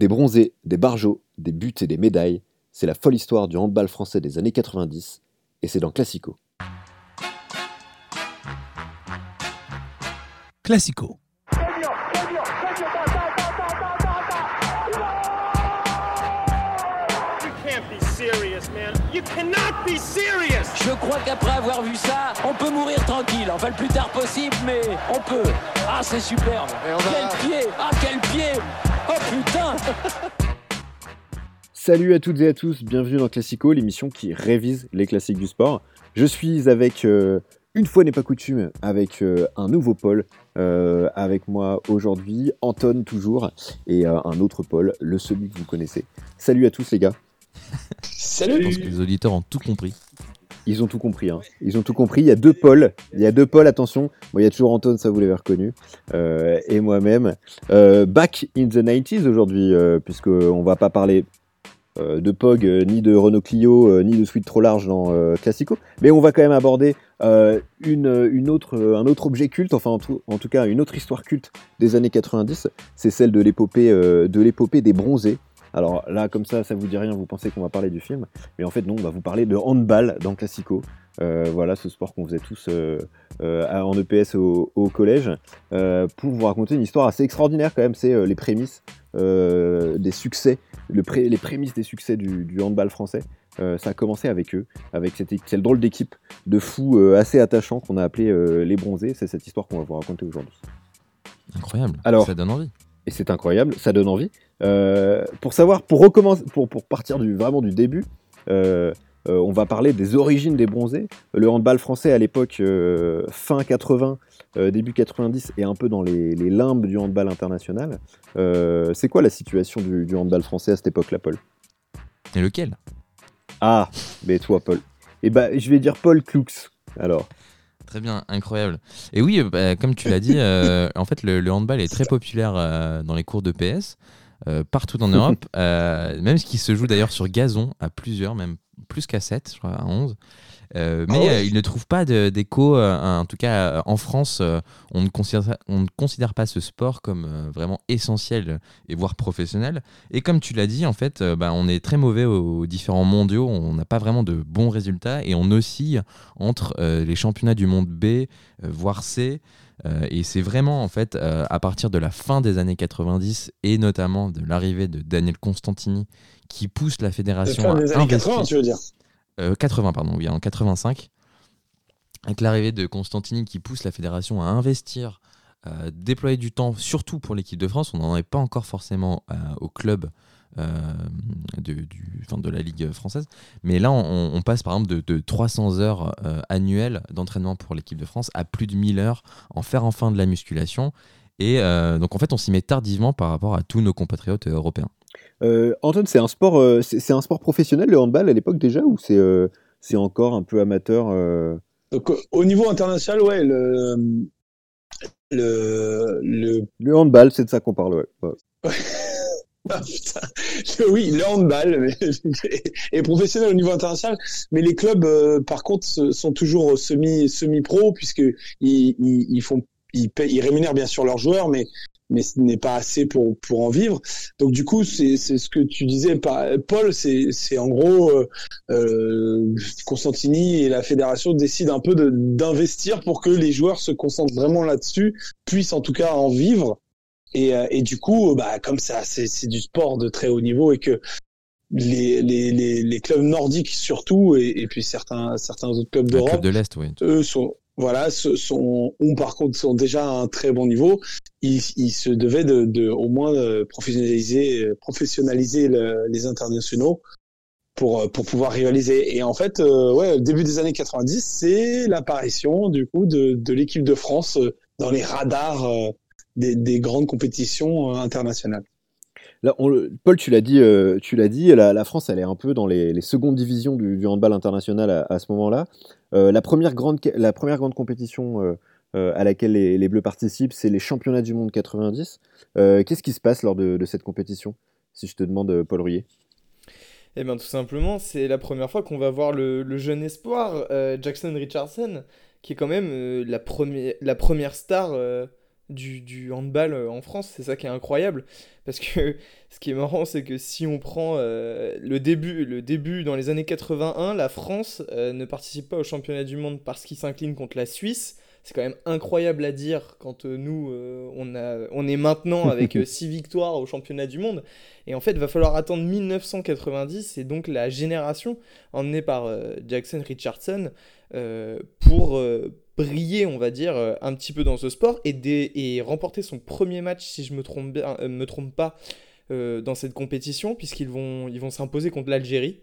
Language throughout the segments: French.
Des bronzés, des barjots, des buts et des médailles, c'est la folle histoire du handball français des années 90, et c'est dans Classico. Classico. Je crois qu'après avoir vu ça, on peut mourir tranquille. Enfin, le plus tard possible, mais on peut. Ah, c'est superbe. Quel pied Ah, quel pied Oh putain Salut à toutes et à tous, bienvenue dans Classico, l'émission qui révise les classiques du sport. Je suis avec, euh, une fois n'est pas coutume, avec euh, un nouveau Paul. Euh, avec moi aujourd'hui, Anton toujours, et un autre Paul, le celui que vous connaissez. Salut à tous les gars. Salut Je pense que les auditeurs ont tout compris. Ils ont tout compris. Hein. Ils ont tout compris. Il y a deux pôles. Il y a deux pôles, attention. il y a toujours Anton, ça vous l'avez reconnu. Euh, et moi-même. Euh, back in the 90s aujourd'hui, euh, puisqu'on va pas parler de POG, ni de Renault Clio, ni de Suite trop large dans Classico. Mais on va quand même aborder une, autre, un autre objet culte, enfin en tout, cas une autre histoire culte des années 90. C'est celle de l'épopée des bronzés. Alors là, comme ça, ça vous dit rien, vous pensez qu'on va parler du film. Mais en fait, non, on va vous parler de handball dans Classico. Euh, voilà, ce sport qu'on faisait tous euh, euh, en EPS au, collège. pour vous raconter une histoire assez extraordinaire quand même, c'est les prémices des succès, les prémices des succès du, handball français. ça a commencé avec eux, avec cette, cette drôle d'équipe de fous assez attachants qu'on a appelé les bronzés. C'est cette histoire qu'on va vous raconter aujourd'hui. Incroyable, Alors, ça donne envie et c'est incroyable, ça donne envie. Euh, pour savoir, pour recommencer, pour, pour partir du, vraiment du début, euh, euh, on va parler des origines des bronzés. Le handball français à l'époque, fin 80, début 90, et un peu dans les, limbes du handball international. c'est quoi la situation du, handball français à cette époque-là, Paul? Et lequel? Ah, mais toi, Paul. Eh ben, je vais dire Paul Klux, alors. Très bien, incroyable. Et oui, bah, comme tu l'as dit, euh, en fait, le, handball est très populaire euh, dans les cours de PS, euh, partout en Europe, même ce qui se joue d'ailleurs sur gazon à plusieurs, même plus qu'à 7, je crois, à 11. Euh, mais ah euh, il ne trouve pas d'écho. Euh, en tout cas, en France, on ne, considère, on ne considère pas ce sport comme vraiment essentiel et voire professionnel. Et comme tu l'as dit, en fait, bah, on est très mauvais aux, différents mondiaux. On n'a pas vraiment de bons résultats et on oscille entre les championnats du monde B, voire C. et c'est vraiment en fait à partir de la fin des années 90 et notamment de l'arrivée de Daniel Constantini qui pousse la fédération à des années 80, tu veux dire 80, euh, pardon, oui, en 85, avec l'arrivée de Constantini qui pousse la fédération à investir, euh, déployer du temps, surtout pour l'équipe de France. On n'en est pas encore forcément euh, au club de, du, de la Ligue française. Mais là, on, passe par exemple de, 300 heures annuelles d'entraînement pour l'équipe de France à plus de 1000 heures en faire enfin de la musculation. Et donc en fait, on s'y met tardivement par rapport à tous nos compatriotes européens. Euh, Antoine, c'est un sport, euh, c'est un sport professionnel le handball à l'époque déjà ou c'est euh, c'est encore un peu amateur Donc, au niveau international, ouais, le le le, le handball, c'est de ça qu'on parle, ouais. Ah, oui, le handball est professionnel au niveau international, mais les clubs, par contre, sont toujours semi semi pro puisque ils, ils, font ils, ils rémunèrent bien sûr leurs joueurs, mais mais ce n'est pas assez pour pour en vivre. Donc du coup, c'est c'est ce que tu disais, Paul, c'est c'est en gros euh, euh, Constantini et la fédération décident un peu d'investir pour que les joueurs se concentrent vraiment là-dessus, puissent en tout cas en vivre. Et euh, et du coup, bah comme ça, c'est c'est du sport de très haut niveau et que les, les, les, les clubs nordiques surtout et, et puis certains certains autres clubs d'Europe de l'est oui. eux sont voilà, sont, ou par contre sont déjà à un très bon niveau, ils, se devaient de, au moins euh, professionnaliser, euh, professionnaliser les internationaux pour, euh, pour pouvoir rivaliser. Et en fait, ouais, début des années 90, c'est l'apparition du coup de, de l'équipe de France dans les radars des, des grandes compétitions internationales. Paul, tu l'as dit, tu l'as dit, la, France, elle est un peu dans les, secondes divisions du, handball international à ce moment-là. Euh, la, première grande, la première grande compétition euh, euh, à laquelle les, Bleus participent, c'est les championnats du monde 90. Qu'est-ce qui se passe lors de, cette compétition Si je te demande, Paul Rouillet? Eh bien, tout simplement, c'est la première fois qu'on va voir le, jeune espoir, Jackson Richardson, qui est quand même la première star du, du handball en France. C'est ça qui est incroyable. Parce que ce qui est marrant, c'est que si on prend le, début, le début dans les années 81, la France ne participe pas au championnat du monde parce qu'il s'incline contre la Suisse c'est quand même incroyable à dire quand euh, nous, euh, on, a, on est maintenant avec 6 euh, victoires au championnat du monde. Et en fait, il va falloir attendre 1990, et donc la génération emmenée par Jackson Richardson pour briller, on va dire, un petit peu dans ce sport et, et remporter son premier match, si je me trompe, bien, me trompe pas, dans cette compétition, puisqu'ils vont ils vont s'imposer contre l'Algérie.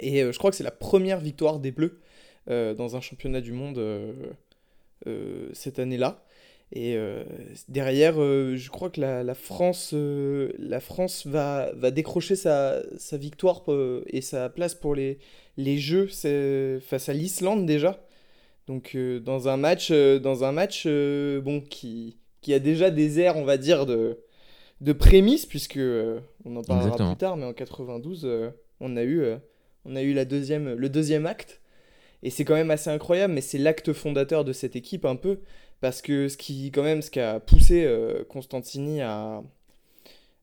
Et je crois que c'est la première victoire des Bleus dans un championnat du monde euh, cette année-là. Et euh, derrière, euh, je crois que la, France, la France va, va décrocher sa, sa victoire et sa place pour les, les Jeux face à l'Islande déjà. Donc dans un match, dans un match bon, qui, qui a déjà des airs, on va dire, de, de prémices, puisque on en parlera plus tard, mais en 92, on, a eu, on a eu la deuxième, le deuxième acte. Et c'est quand même assez incroyable, mais c'est l'acte fondateur de cette équipe un peu, parce que ce qui, quand même, ce qui a poussé euh, Constantini à,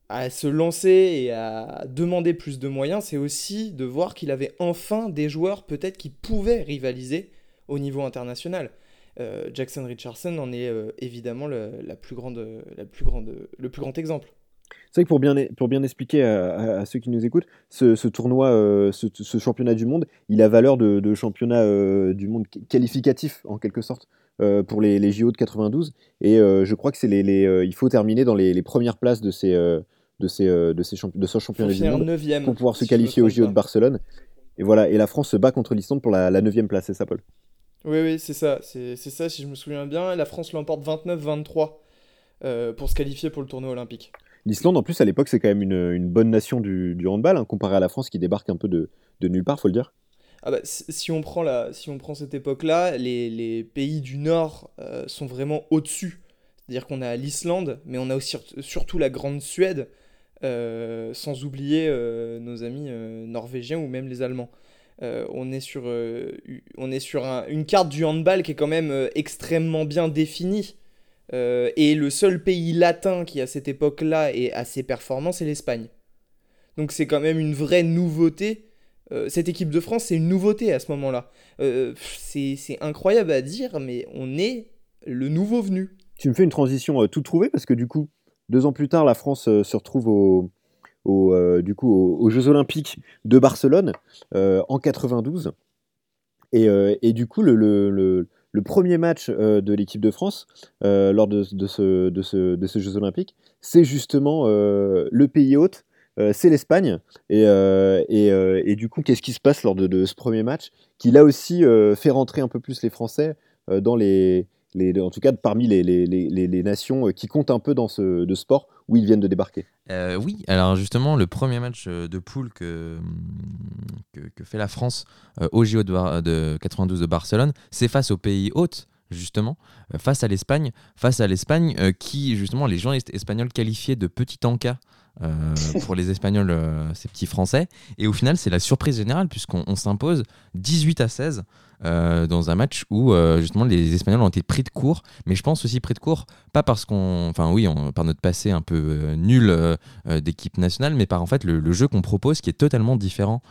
à se lancer et à demander plus de moyens, c'est aussi de voir qu'il avait enfin des joueurs peut-être qui pouvaient rivaliser au niveau international. Euh, Jackson Richardson en est euh, évidemment la plus grande, la plus grande, le plus grand exemple. C'est vrai que pour bien, pour bien expliquer à, ceux qui nous écoutent, ce, tournoi, euh, ce, championnat du monde, il a valeur de, championnat euh, du monde qualificatif en quelque sorte euh, pour les, les, JO de 92. Et je crois que c'est les, les il faut terminer dans les, premières places de ces de ces de ces de ce championnat du monde pour pouvoir se qualifier aux JO de Barcelone. Et voilà, et la France se bat contre l'Islande pour la, la 9 place, c'est ça, Paul? Oui, oui, c'est ça, c'est ça, si je me souviens bien. La France l'emporte 29-23 pour se qualifier pour le tournoi olympique. L'Islande, en plus, à l'époque, c'est quand même une, bonne nation du, handball, hein, comparé à la France qui débarque un peu de, nulle part, faut le dire. Ah bah, si, on prend la, si on prend cette époque-là, les, pays du Nord euh, sont vraiment au-dessus. C'est-à-dire qu'on a l'Islande, mais on a aussi surtout la Grande Suède, euh, sans oublier euh, nos amis norvégiens ou même les Allemands. On est sur, on est sur une carte du handball qui est quand même extrêmement bien définie. Euh, et le seul pays latin qui à cette époque-là est assez performant, c'est l'Espagne. Donc c'est quand même une vraie nouveauté. Euh, cette équipe de France, c'est une nouveauté à ce moment-là. Euh, c'est incroyable à dire, mais on est le nouveau venu. Tu me fais une transition tout trouvée parce que du coup, deux ans plus tard, la France se retrouve au, du coup, aux, Jeux Olympiques de Barcelone en 92. Et, et, du coup, le, le premier match euh, de l'équipe de France euh, lors de, ce, de, ce, de, ces Jeux Olympiques, c'est justement euh, le pays hôte, c'est l'Espagne. Et, et, du coup, qu'est-ce qui se passe lors de, ce premier match qui là aussi fait rentrer un peu plus les Français dans les, en tout cas parmi les, nations qui comptent un peu dans ce sport où ils viennent de débarquer. oui, alors justement, le premier match de poule que, fait la France au JO de, de 92 de Barcelone, c'est face au pays hôte justement, face à l'Espagne, face à l'Espagne qui, justement, les journalistes espagnols qualifiés de petit encas euh, pour les Espagnols, euh, ces petits Français. Et au final, c'est la surprise générale, puisqu'on s'impose 18 à 16 euh, dans un match où justement les Espagnols ont été pris de court. Mais je pense aussi pris de court, pas parce qu'on. Enfin, oui, par notre passé un peu nul d'équipe nationale, mais par en fait le, jeu qu'on propose qui est totalement différent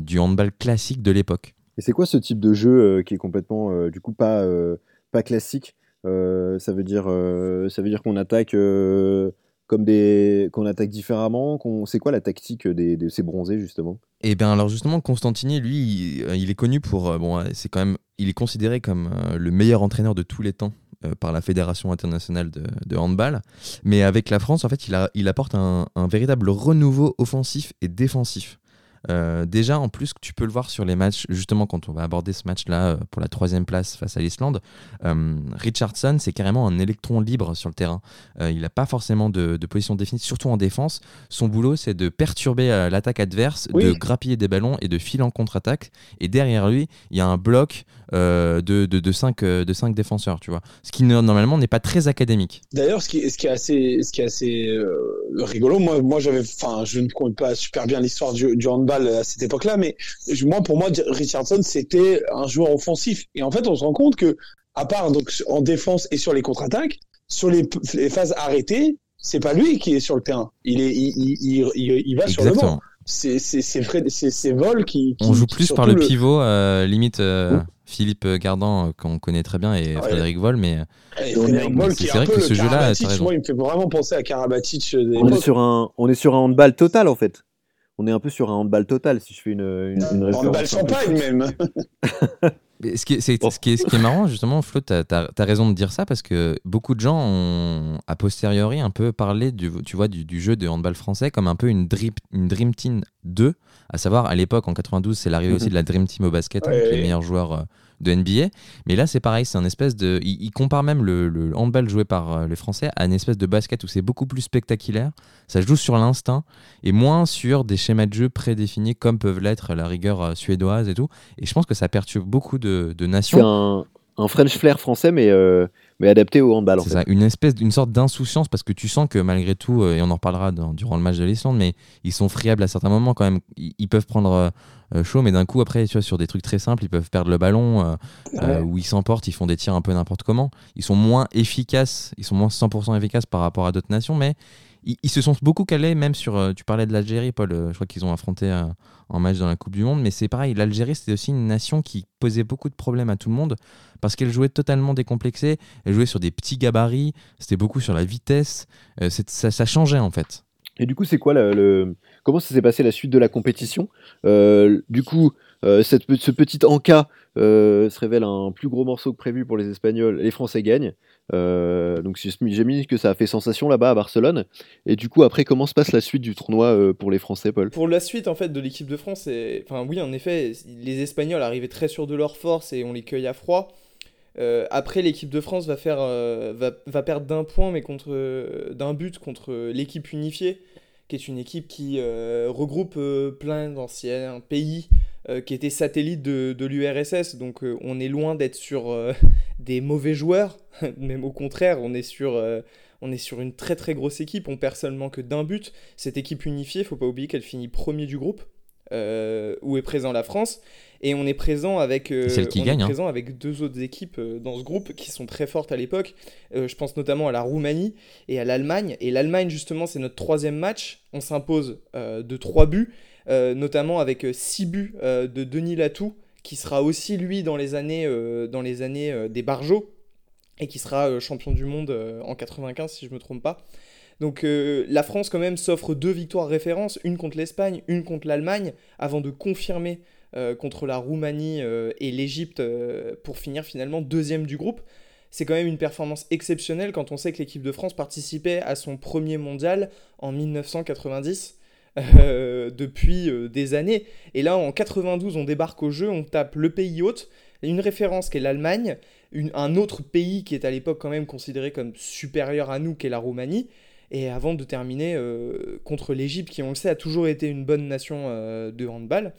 du handball classique de l'époque. Et c'est quoi ce type de jeu qui est complètement, du coup, pas, pas classique? Ça veut dire, ça veut dire qu'on attaque comme des qu'on attaque différemment C'est quoi la tactique des, de ces bronzés justement? Eh bien alors justement Constantini lui il, euh, est connu pour euh, bon c'est quand même il est considéré comme euh, le meilleur entraîneur de tous les temps par la fédération internationale de, handball. Mais avec la France en fait il, apporte un véritable renouveau offensif et défensif euh, déjà, en plus, tu peux le voir sur les matchs, justement, quand on va aborder ce match-là euh, pour la troisième place face à l'Islande, euh, Richardson, c'est carrément un électron libre sur le terrain. il n'a pas forcément de, position définie, surtout en défense. Son boulot, c'est de perturber l'attaque adverse, de grappiller des ballons et de filer en contre-attaque. Et derrière lui, il y a un bloc de, de, de, cinq, de cinq défenseurs, tu vois. Ce qui normalement n'est pas très académique. D'ailleurs, ce qui, ce qui est assez, ce qui est assez rigolo, moi, moi j'avais, enfin, je ne connais pas super bien l'histoire du, du à cette époque-là, mais moi, pour moi, Richardson, c'était un joueur offensif. Et en fait, on se rend compte que, à part donc en défense et sur les contre-attaques, sur les, les phases arrêtées, c'est pas lui qui est sur le terrain. Il est, il, il, il, il va sur le banc. C'est c'est Vol qui, qui, On joue plus par le, pivot, euh, limite euh, Philippe Gardan qu'on connaît très bien et Frédéric Vol, mais c'est vrai que ce jeu-là, moi, il me fait vraiment penser à Karabatic. On est sur un, on est sur un handball total en fait on est un peu sur un handball total, si je fais une, une, une Handball champagne même. ce, qui est, ce, qui est, ce qui est marrant, justement, Flo, tu as, raison de dire ça parce que beaucoup de gens ont, a posteriori, un peu parlé du, tu vois, du, jeu de handball français comme un peu une Dream, une dream Team 2, à savoir à l'époque, en 92, c'est l'arrivée aussi mhm. de la Dream Team au basket avec les meilleurs joueurs euh, de NBA. Mais là, c'est pareil, c'est un espèce de. Il, compare même le, handball joué par euh, les Français à une espèce de basket où c'est beaucoup plus spectaculaire. Ça joue sur l'instinct et moins sur des schémas de jeu prédéfinis comme peuvent l'être la rigueur euh, suédoise et tout. Et je pense que ça perturbe beaucoup de, nations. C'est un, un, French flair français, mais. Euh, mais adapté au handball. C'est ça, une espèce, d'une sorte d'insouciance parce que tu sens que malgré tout, et on en reparlera durant le match de l'Islande, mais ils sont friables à certains moments quand même. Ils, peuvent prendre euh, chaud, mais d'un coup, après, tu vois, sur des trucs très simples, ils peuvent perdre le ballon, euh, euh, où ils s'emportent, ils font des tirs un peu n'importe comment. Ils sont moins efficaces, ils sont moins 100% efficaces par rapport à d'autres nations, mais ils, se sont beaucoup calés, même sur. tu parlais de l'Algérie, Paul, je crois qu'ils ont affronté en match dans la Coupe du Monde, mais c'est pareil, l'Algérie, c'était aussi une nation qui posait beaucoup de problèmes à tout le monde, parce qu'elle jouait totalement décomplexée, elle jouait sur des petits gabarits, c'était beaucoup sur la vitesse, ça, ça changeait en fait. Et du coup, c'est quoi le, comment ça s'est passé la suite de la compétition? Euh, Du coup, euh, ce petit encas euh, se révèle un plus gros morceau que prévu pour les Espagnols. Les Français gagnent. Donc j'ai mis que ça a fait sensation là-bas à Barcelone. Et du coup, après, comment se passe la suite du tournoi pour les Français, Paul? Pour la suite, en fait, de l'équipe de France, enfin oui, en effet, les Espagnols arrivaient très sûrs de leur force et on les cueille à froid. après, l'équipe de France va, faire, va, perdre d'un point, mais contre d'un but contre l'équipe unifiée qui est une équipe qui euh, regroupe euh, plein d'anciens pays euh, qui étaient satellites de, de l'URSS. Donc on est loin d'être sur des mauvais joueurs, même au contraire, on est sur on est sur une très très grosse équipe, on perd seulement que d'un but. Cette équipe unifiée, faut pas oublier qu'elle finit premier du groupe, où est présent la France. Et on est présent avec, euh, qui gagne, hein. présent avec deux autres équipes euh, dans ce groupe qui sont très fortes à l'époque. Euh, je pense notamment à la Roumanie et à l'Allemagne. Et l'Allemagne, justement, c'est notre troisième match. On s'impose de trois buts, notamment avec six buts de Denis Latou, qui sera aussi, lui, dans les années, dans les années des Barjots, et qui sera champion du monde en 95, si je me trompe pas. Donc la France quand même s'offre deux victoires références, une contre l'Espagne, une contre l'Allemagne, avant de confirmer euh, contre la Roumanie euh, et l'Égypte euh, pour finir finalement deuxième du groupe. C'est quand même une performance exceptionnelle quand on sait que l'équipe de France participait à son premier mondial en 1990. Depuis des années. Et là, en 92, on débarque au jeu, on tape le pays hôte, une référence qui est l'Allemagne, un autre pays qui est à l'époque quand même considéré comme supérieur à nous, qui est la Roumanie. Et avant de terminer contre l'Égypte, qui on le sait a toujours été une bonne nation de handball.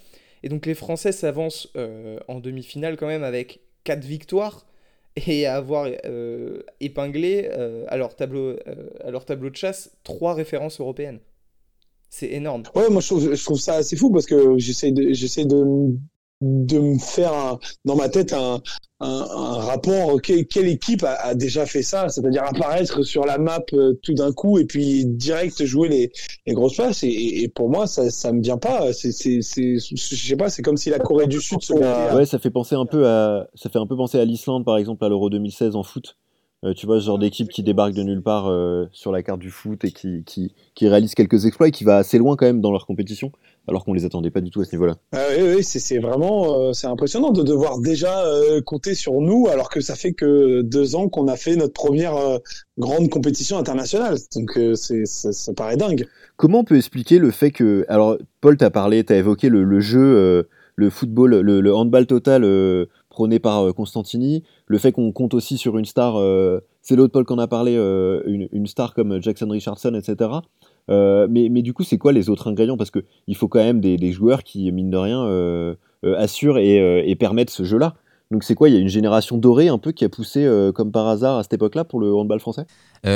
Et donc les Français s'avancent euh, en demi-finale quand même avec 4 victoires et avoir euh, épinglé euh, à, leur tableau, à leur tableau de chasse 3 références européennes. C'est énorme. Ouais, moi je trouve, je trouve ça assez fou parce que j'essaie de, j'essaie de, de me faire dans ma tête un, un, rapport. quelle équipe a, déjà fait ça? C'est-à-dire apparaître sur la map euh, tout d'un coup et puis direct jouer les, les grosses places. Et, pour moi, ça, ça me vient pas. C'est, c'est, je sais pas. C'est comme si la Corée du Sud se. Ouais, ça fait penser un peu à, ça fait un peu penser à l'Islande par exemple à l'Euro 2016 en foot. Euh, tu vois, ce genre d'équipe qui débarque de nulle part euh, sur la carte du foot et qui, qui, qui réalise quelques exploits et qui va assez loin quand même dans leur compétition alors qu'on les attendait pas du tout à ce niveau-là. Ah oui, oui c'est vraiment euh, c'est impressionnant de devoir déjà euh, compter sur nous alors que ça fait que deux ans qu'on a fait notre première euh, grande compétition internationale. Donc c'est ça, paraît dingue. Comment on peut expliquer le fait que alors Paul t'a parlé, t'as évoqué le, jeu, le football, le, handball total prôné par Constantini, le fait qu'on compte aussi sur une star, c'est l'autre Paul qu'on a parlé, une, une, star comme Jackson Richardson, etc. Euh, mais, du coup, c'est quoi les autres ingrédients? Parce qu'il faut quand même des, joueurs qui, mine de rien, euh, euh, assurent et, permettent ce jeu-là. Donc c'est quoi? Il y a une génération dorée un peu qui a poussé comme par hasard à cette époque-là pour le handball français?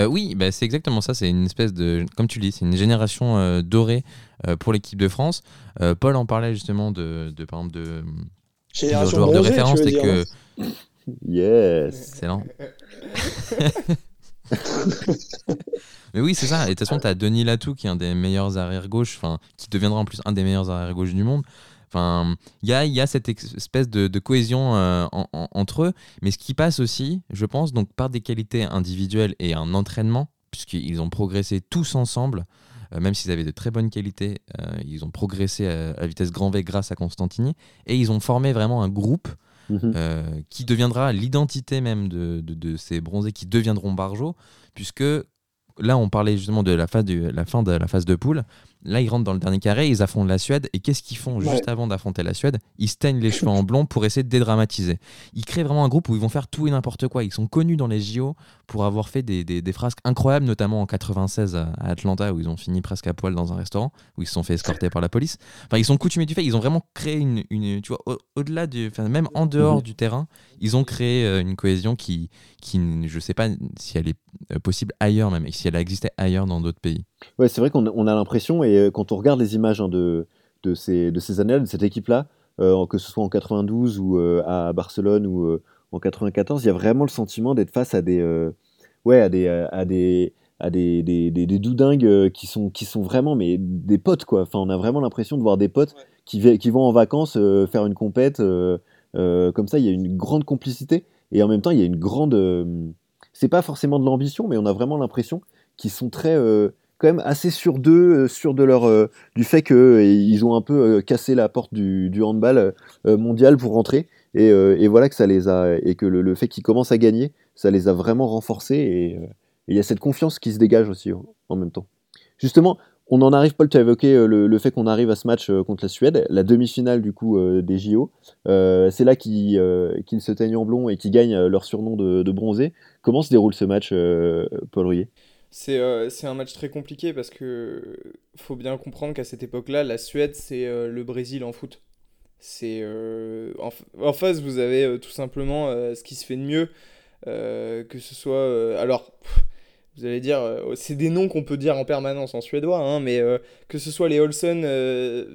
Oui, bah, c'est exactement ça. C'est une espèce de, comme tu dis, c'est une génération dorée pour l'équipe de France. Paul en parlait justement de par exemple de, joueurs de référence, que yes, excellent. Mais oui, c'est ça. Et de toute façon, tu as Denis Latou, qui est un des meilleurs arrière-gauche, qui deviendra en plus un des meilleurs arrière-gauche du monde. Enfin, il y a, y a, cette espèce de, cohésion euh, entre eux, mais ce qui passe aussi, je pense, donc par des qualités individuelles et un entraînement, puisqu'ils ont progressé tous ensemble, euh, même s'ils avaient de très bonnes qualités, euh, ils ont progressé à, vitesse grand V grâce à Constantini, et ils ont formé vraiment un groupe mhm. qui deviendra l'identité même de, de, de, ces bronzés qui deviendront Barjo, puisque là on parlait justement de la, phase de la fin de la phase de poule. Là, ils rentrent dans le dernier carré, ils affrontent la Suède. Et qu'est-ce qu'ils font juste avant d'affronter la Suède? Ils se teignent les cheveux en blond pour essayer de dédramatiser. Ils créent vraiment un groupe où ils vont faire tout et n'importe quoi. Ils sont connus dans les JO pour avoir fait des, des, frasques incroyables, notamment en 96 à Atlanta, où ils ont fini presque à poil dans un restaurant, où ils se sont fait escorter par la police. Enfin, ils sont coutumiers du fait. Ils ont vraiment créé une. une tu vois, au-delà du. Enfin, même en dehors mhm. du terrain, ils ont créé euh, une cohésion qui, qui. Je sais pas si elle est euh, possible ailleurs même, et si elle existait ailleurs dans d'autres pays. Ouais, c'est vrai qu'on a l'impression, et euh, quand on regarde les images hein, de, de, ces, de ces années de cette équipe-là, euh, que ce soit en 92 ou euh, à Barcelone ou en 94, il y a vraiment le sentiment d'être face à des, ouais, à des, à des, à des, des, des, doudingues qui sont, qui sont vraiment mais des potes quoi. Enfin, on a vraiment l'impression de voir des potes qui, qui vont en vacances faire une compète. comme ça, il y a une grande complicité et en même temps, il y a une grande. c'est pas forcément de l'ambition, mais on a vraiment l'impression qu'ils sont très quand même assez sûrs d'eux, euh, sûrs de leur, euh, du fait qu'ils ont un peu euh, cassé la porte du, handball mondial pour rentrer. Et, et, voilà que ça les a, et que le, fait qu'ils commencent à gagner, ça les a vraiment renforcés. Et il y a cette confiance qui se dégage aussi en, même temps. Justement, on en arrive, Paul, tu as évoqué le, fait qu'on arrive à ce match contre la Suède, la demi-finale du coup des JO. c'est là qu'ils se teignent en blond et qu'ils gagnent leur surnom de, de, bronzé. Comment se déroule ce match, Paul Rouillet? Euh, c'est un match très compliqué parce que faut bien comprendre qu'à cette époque-là, la Suède, c'est euh, le Brésil en foot. C'est euh, en, face, vous avez tout simplement ce qui se fait de mieux, que ce soit. alors, vous allez dire, c'est des noms qu'on peut dire en permanence en suédois, hein, mais que ce soit les Olsen,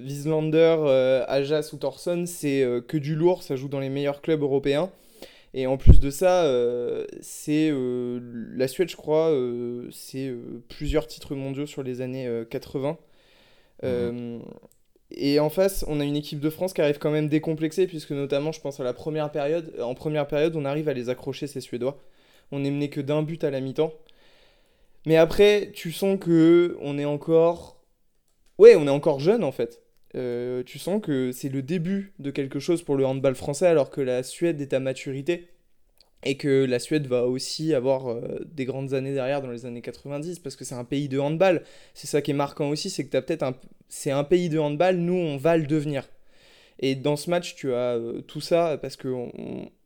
Wieslander, Ajas ou Thorson, c'est que du lourd, ça joue dans les meilleurs clubs européens. Et en plus de ça, euh, c'est euh, la Suède, je crois, euh, c'est plusieurs titres mondiaux sur les années 80. Mhm. et en face, on a une équipe de France qui arrive quand même décomplexée, puisque notamment, je pense à la première période. En première période, on arrive à les accrocher, ces Suédois. On n'est mené que d'un but à la mi-temps. Mais après, tu sens que on est encore. Ouais, on est encore jeune en fait. Euh, tu sens que c'est le début de quelque chose pour le handball français alors que la Suède est à maturité et que la Suède va aussi avoir euh, des grandes années derrière dans les années 90 parce que c'est un pays de handball. C'est ça qui est marquant aussi, c'est que tu peut-être un c'est un pays de handball, nous on va le devenir. Et dans ce match, tu as euh, tout ça parce que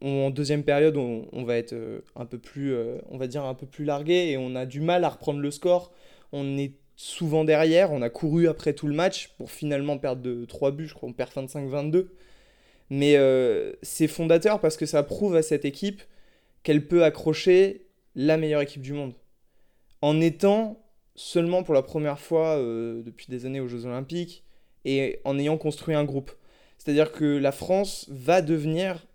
en deuxième période, on, on va être un peu plus, on va dire un peu plus largué et on a du mal à reprendre le score. On est souvent derrière. On a couru après tout le match pour finalement perdre de 3 buts. Je crois qu'on perd 25-22. Mais euh, c'est fondateur parce que ça prouve à cette équipe qu'elle peut accrocher la meilleure équipe du monde. En étant seulement pour la première fois euh, depuis des années aux Jeux Olympiques et en ayant construit un groupe. C'est-à-dire que la France va devenir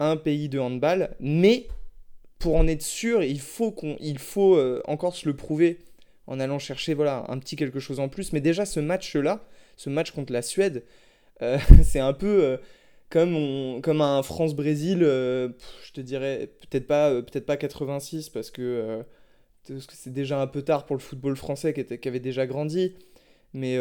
un pays de handball, mais pour en être sûr, il faut, il faut euh, encore se le prouver en allant chercher voilà, un petit quelque chose en plus. Mais déjà, ce match-là, ce match contre la Suède, euh, c'est un peu euh, comme, comme un France-Brésil, euh, je te dirais peut-être pas, peut-être pas 86 parce que c'est déjà un peu tard pour le football français qui, qui avait déjà grandi. Mais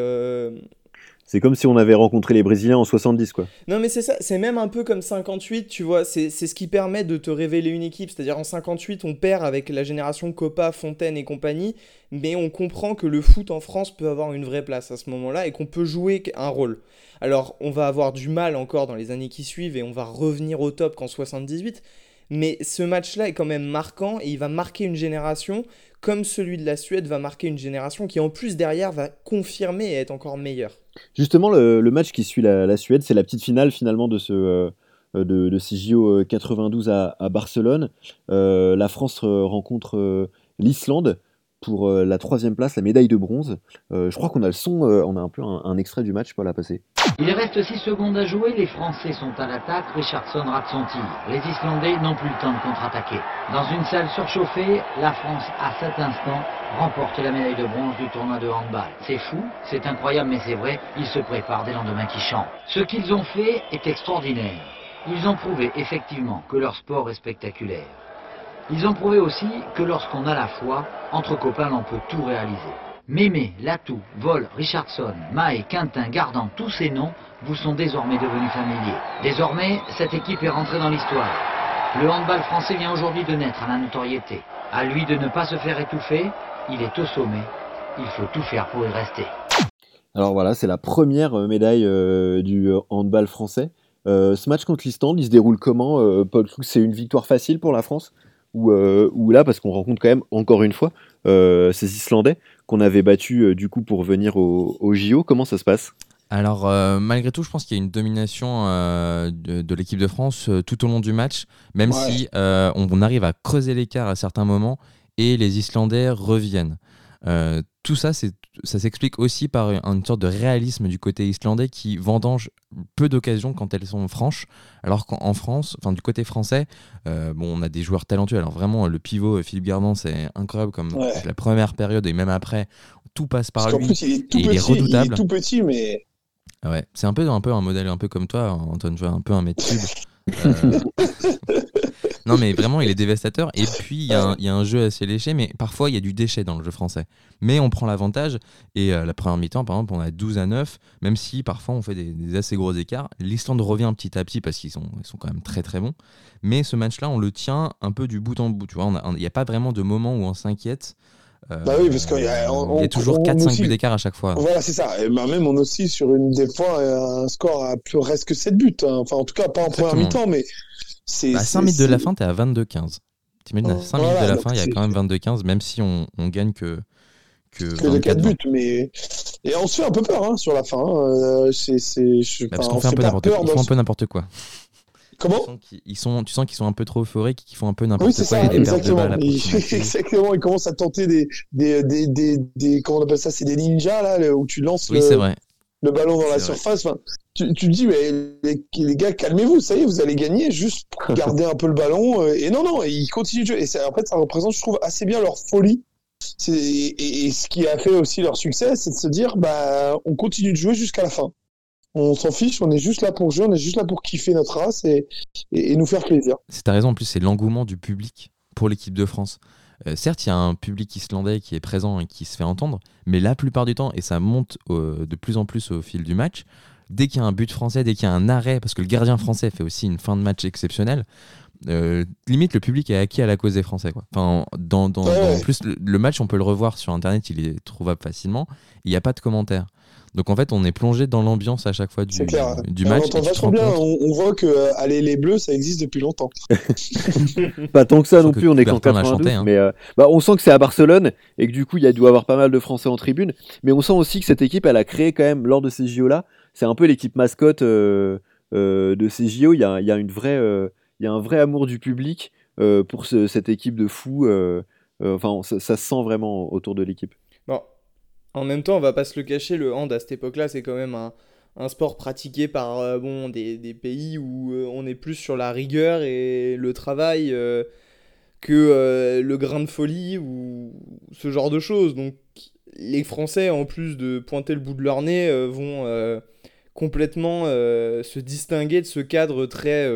c'est comme si on avait rencontré les Brésiliens en 70, quoi. Non, mais c'est ça, c'est même un peu comme 58, tu vois, c'est ce qui permet de te révéler une équipe. C'est-à-dire en 58, on perd avec la génération Copa, Fontaine et compagnie, mais on comprend que le foot en France peut avoir une vraie place à ce moment-là et qu'on peut jouer un rôle. Alors, on va avoir du mal encore dans les années qui suivent et on va revenir au top qu'en 78, mais ce match-là est quand même marquant et il va marquer une génération comme celui de la Suède va marquer une génération qui en plus derrière va confirmer et être encore meilleure. Justement, le, match qui suit la, Suède, c'est la petite finale finalement de ce... Euh, de, de ces JO 92 à, Barcelone. Euh, la France rencontre euh, l'Islande pour la troisième place, la médaille de bronze. je crois qu'on a le son, on a un peu un, extrait du match, Paul, à passer. Il reste 6 secondes à jouer, les Français sont à l'attaque, Richardson rate son tir. Les Islandais n'ont plus le temps de contre-attaquer. Dans une salle surchauffée, la France, à cet instant, remporte la médaille de bronze du tournoi de handball. C'est fou, c'est incroyable, mais c'est vrai, ils se préparent des lendemains qui chantent. Ce qu'ils ont fait est extraordinaire. Ils ont prouvé effectivement que leur sport est spectaculaire. Ils ont prouvé aussi que lorsqu'on a la foi, entre copains, l'on peut tout réaliser. Mémé, Latou, Vol, Richardson, Maé, Quintin, Gardant, tous ces noms vous sont désormais devenus familiers. Désormais, cette équipe est rentrée dans l'histoire. Le handball français vient aujourd'hui de naître à la notoriété. À lui de ne pas se faire étouffer, il est au sommet. Il faut tout faire pour y rester. Alors voilà, c'est la première euh, médaille euh, du euh, handball français. ce match contre l'Islande, il se déroule comment Paul c'est une victoire facile pour la France? Ou, ou là, parce qu'on rencontre quand même encore une fois ces Islandais qu'on avait battus du coup pour venir au, au JO. Comment ça se passe? Alors, malgré tout, je pense qu'il y a une domination de, l'équipe de France tout au long du match, même si on, arrive à creuser l'écart à certains moments et les Islandais reviennent. Euh, tout ça, ça s'explique aussi par une sorte de réalisme du côté islandais qui vendange peu d'occasions quand elles sont franches, alors qu'en France, enfin du côté français, euh, bon, on a des joueurs talentueux. Alors vraiment, le pivot Philippe Gardant, c'est incroyable comme la première période et même après, tout passe par lui. il est tout petit, redoutable. Il est tout petit, mais ouais, c'est un peu un peu un modèle un peu comme toi, Antoine, un peu un cube. Euh, non, mais vraiment, il est dévastateur. Et puis, il y, a un jeu assez léché, mais parfois, il y a du déchet dans le jeu français. Mais on prend l'avantage. Et euh, la première mi-temps, par exemple, on a 12 à 9, même si parfois on fait des, assez gros écarts. L'Islande revient petit à petit parce qu'ils sont, ils sont quand même très très bons. Mais ce match-là, on le tient un peu du bout en bout. Tu vois, il n'y a, pas vraiment de moment où on s'inquiète. Euh, bah oui, parce qu'il y, a, toujours 4-5 buts d'écart à chaque fois. Voilà, c'est ça. Et bah même on aussi sur une des fois un score à plus reste que 7 buts. Hein. Enfin, en tout cas, pas en première mi-temps, mais c'est. À 5 minutes de la fin, t'es à 22-15. T'imagines, à 5 minutes de la fin, il y a quand même 22-15, même si on, on gagne que. Que, que 4 buts, mais. Et on se fait un peu peur hein, sur la fin. Hein. c'est, bah, parce qu'on fait, un peu n'importe quoi. Ils font un peu n'importe quoi. Comment ils sont, Tu sens qu'ils sont un peu trop euphoriques, qu'ils font un peu n'importe quoi. Ça, et des exactement. Exactement. Ils commencent à tenter des, des, des, des, des, comment on appelle ça C'est des ninjas là où tu lances oui, le, vrai. le, ballon dans la surface. Enfin, tu, tu dis mais les, les gars calmez-vous, ça y est, vous allez gagner. Juste garder un peu le ballon. Euh, et non non, ils continuent de jouer. Et en fait, ça représente, je trouve, assez bien leur folie. Et, et, ce qui a fait aussi leur succès, c'est de se dire bah on continue de jouer jusqu'à la fin on s'en fiche, on est juste là pour jouer, on est juste là pour kiffer notre race et, et, nous faire plaisir. C'est ta raison, en plus, c'est l'engouement du public pour l'équipe de France. Euh, certes, il y a un public islandais qui est présent et qui se fait entendre, mais la plupart du temps, et ça monte de plus en plus au fil du match, dès qu'il y a un but français, dès qu'il y a un arrêt, parce que le gardien français fait aussi une fin de match exceptionnelle, euh, limite le public est acquis à la cause des Français. Quoi. Enfin, dans, dans, en plus, le, match, on peut le revoir sur Internet, il est trouvable facilement, il n'y a pas de commentaires. Donc en fait, on est plongé dans l'ambiance à chaque fois du, du match. On, bien. On, voit que euh, aller les Bleus, ça existe depuis longtemps. pas tant que ça non plus, on est qu'en 92, hein. mais euh, bah, on sent que c'est à Barcelone et que du coup, il y a dû avoir pas mal de Français en tribune. Mais on sent aussi que cette équipe, elle a créé quand même lors de ces JO là. C'est un peu l'équipe mascotte euh, de ces JO. Il y a, une il y a un vrai amour du public pour cette équipe de fous. enfin, ça, se sent vraiment autour de l'équipe. Bon, en même temps, on va pas se le cacher, le hand à cette époque-là, c'est quand même un, sport pratiqué par euh, bon, des, pays où euh, on est plus sur la rigueur et le travail euh, que le grain de folie ou ce genre de choses. Donc les Français, en plus de pointer le bout de leur nez, vont complètement se distinguer de ce cadre très,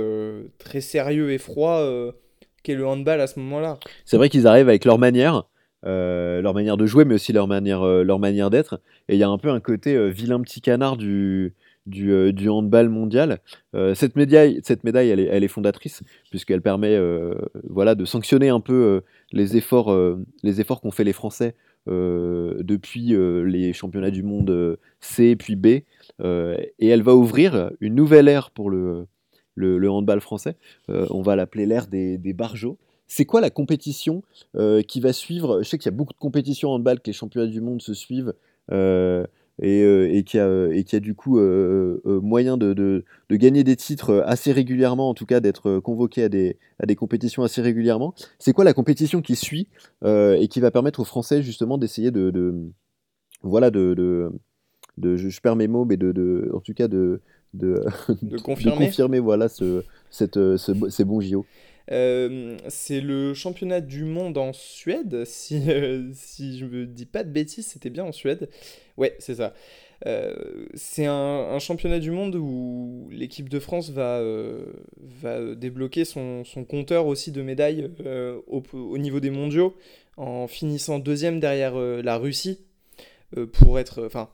très sérieux et froid qu'est le handball à ce moment-là. C'est vrai qu'ils arrivent avec leur manière euh, leur manière de jouer, mais aussi leur manière, euh, manière d'être. Et il y a un peu un côté euh, vilain petit canard du, du, handball mondial. cette médaille, cette médaille elle, est, elle est fondatrice, puisqu'elle permet voilà, de sanctionner un peu les efforts, les efforts qu'ont fait les Français depuis les championnats du monde C puis B. et elle va ouvrir une nouvelle ère pour le, handball français. on va l'appeler l'ère des, des. C'est quoi la compétition euh, qui va suivre? Je sais qu'il y a beaucoup de compétitions handball, que les championnats du monde se suivent. Euh, et, qui a, et qui a du coup moyen de, de, gagner des titres assez régulièrement, en tout cas d'être convoqué à des, à des compétitions assez régulièrement. C'est quoi la compétition qui suit et qui va permettre aux Français justement d'essayer de, de, voilà de, de, je, perds mes mots, mais de, de en tout cas de de, confirmer. confirmer. voilà ce, cette, ce, ces bons JO. Euh, c'est le championnat du monde en Suède, si, euh, si je me dis pas de bêtises, c'était bien en Suède. Ouais, c'est ça. Euh, c'est un, championnat du monde où l'équipe de France va, va débloquer son, son, compteur aussi de médailles au, au, niveau des mondiaux en finissant deuxième derrière la Russie pour être, enfin,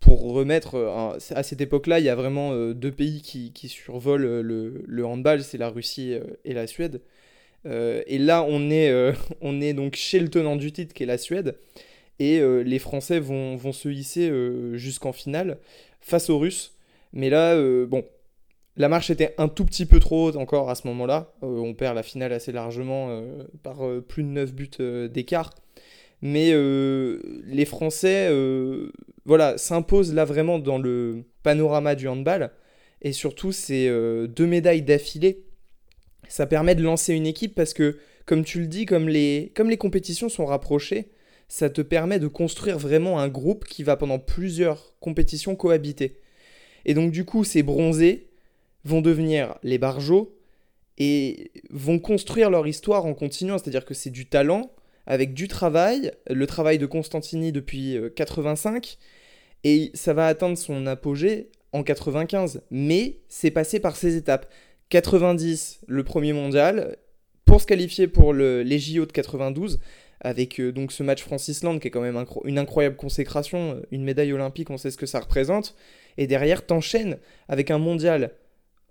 pour remettre, euh, à cette époque-là, il y a vraiment euh, deux pays qui, survolent euh, le, handball, c'est la Russie et la Suède. et là, on est, on est donc chez le tenant du titre, qui est la Suède. Et les Français vont, vont se hisser jusqu'en finale face aux Russes. Mais là, bon, la marche était un tout petit peu trop haute encore à ce moment-là. on perd la finale assez largement par plus de 9 buts d'écart. Mais les Français voilà, s'impose là vraiment dans le panorama du handball. Et surtout, ces euh, deux médailles d'affilée, ça permet de lancer une équipe parce que, comme tu le dis, comme les, comme les compétitions sont rapprochées, ça te permet de construire vraiment un groupe qui va pendant plusieurs compétitions cohabiter. Et donc du coup, ces bronzés vont devenir les barjots et vont construire leur histoire en continuant, c'est-à-dire que c'est du talent avec du travail, le travail de Constantini depuis 85, euh, et ça va atteindre son apogée en 95. Mais c'est passé par ces étapes. 90, le premier mondial, pour se qualifier pour le, les JO de 92, avec euh, donc ce match France-Islande qui est quand même une incroyable consécration, euh, une médaille olympique, on sait ce que ça représente. Et derrière, t'enchaînes avec un mondial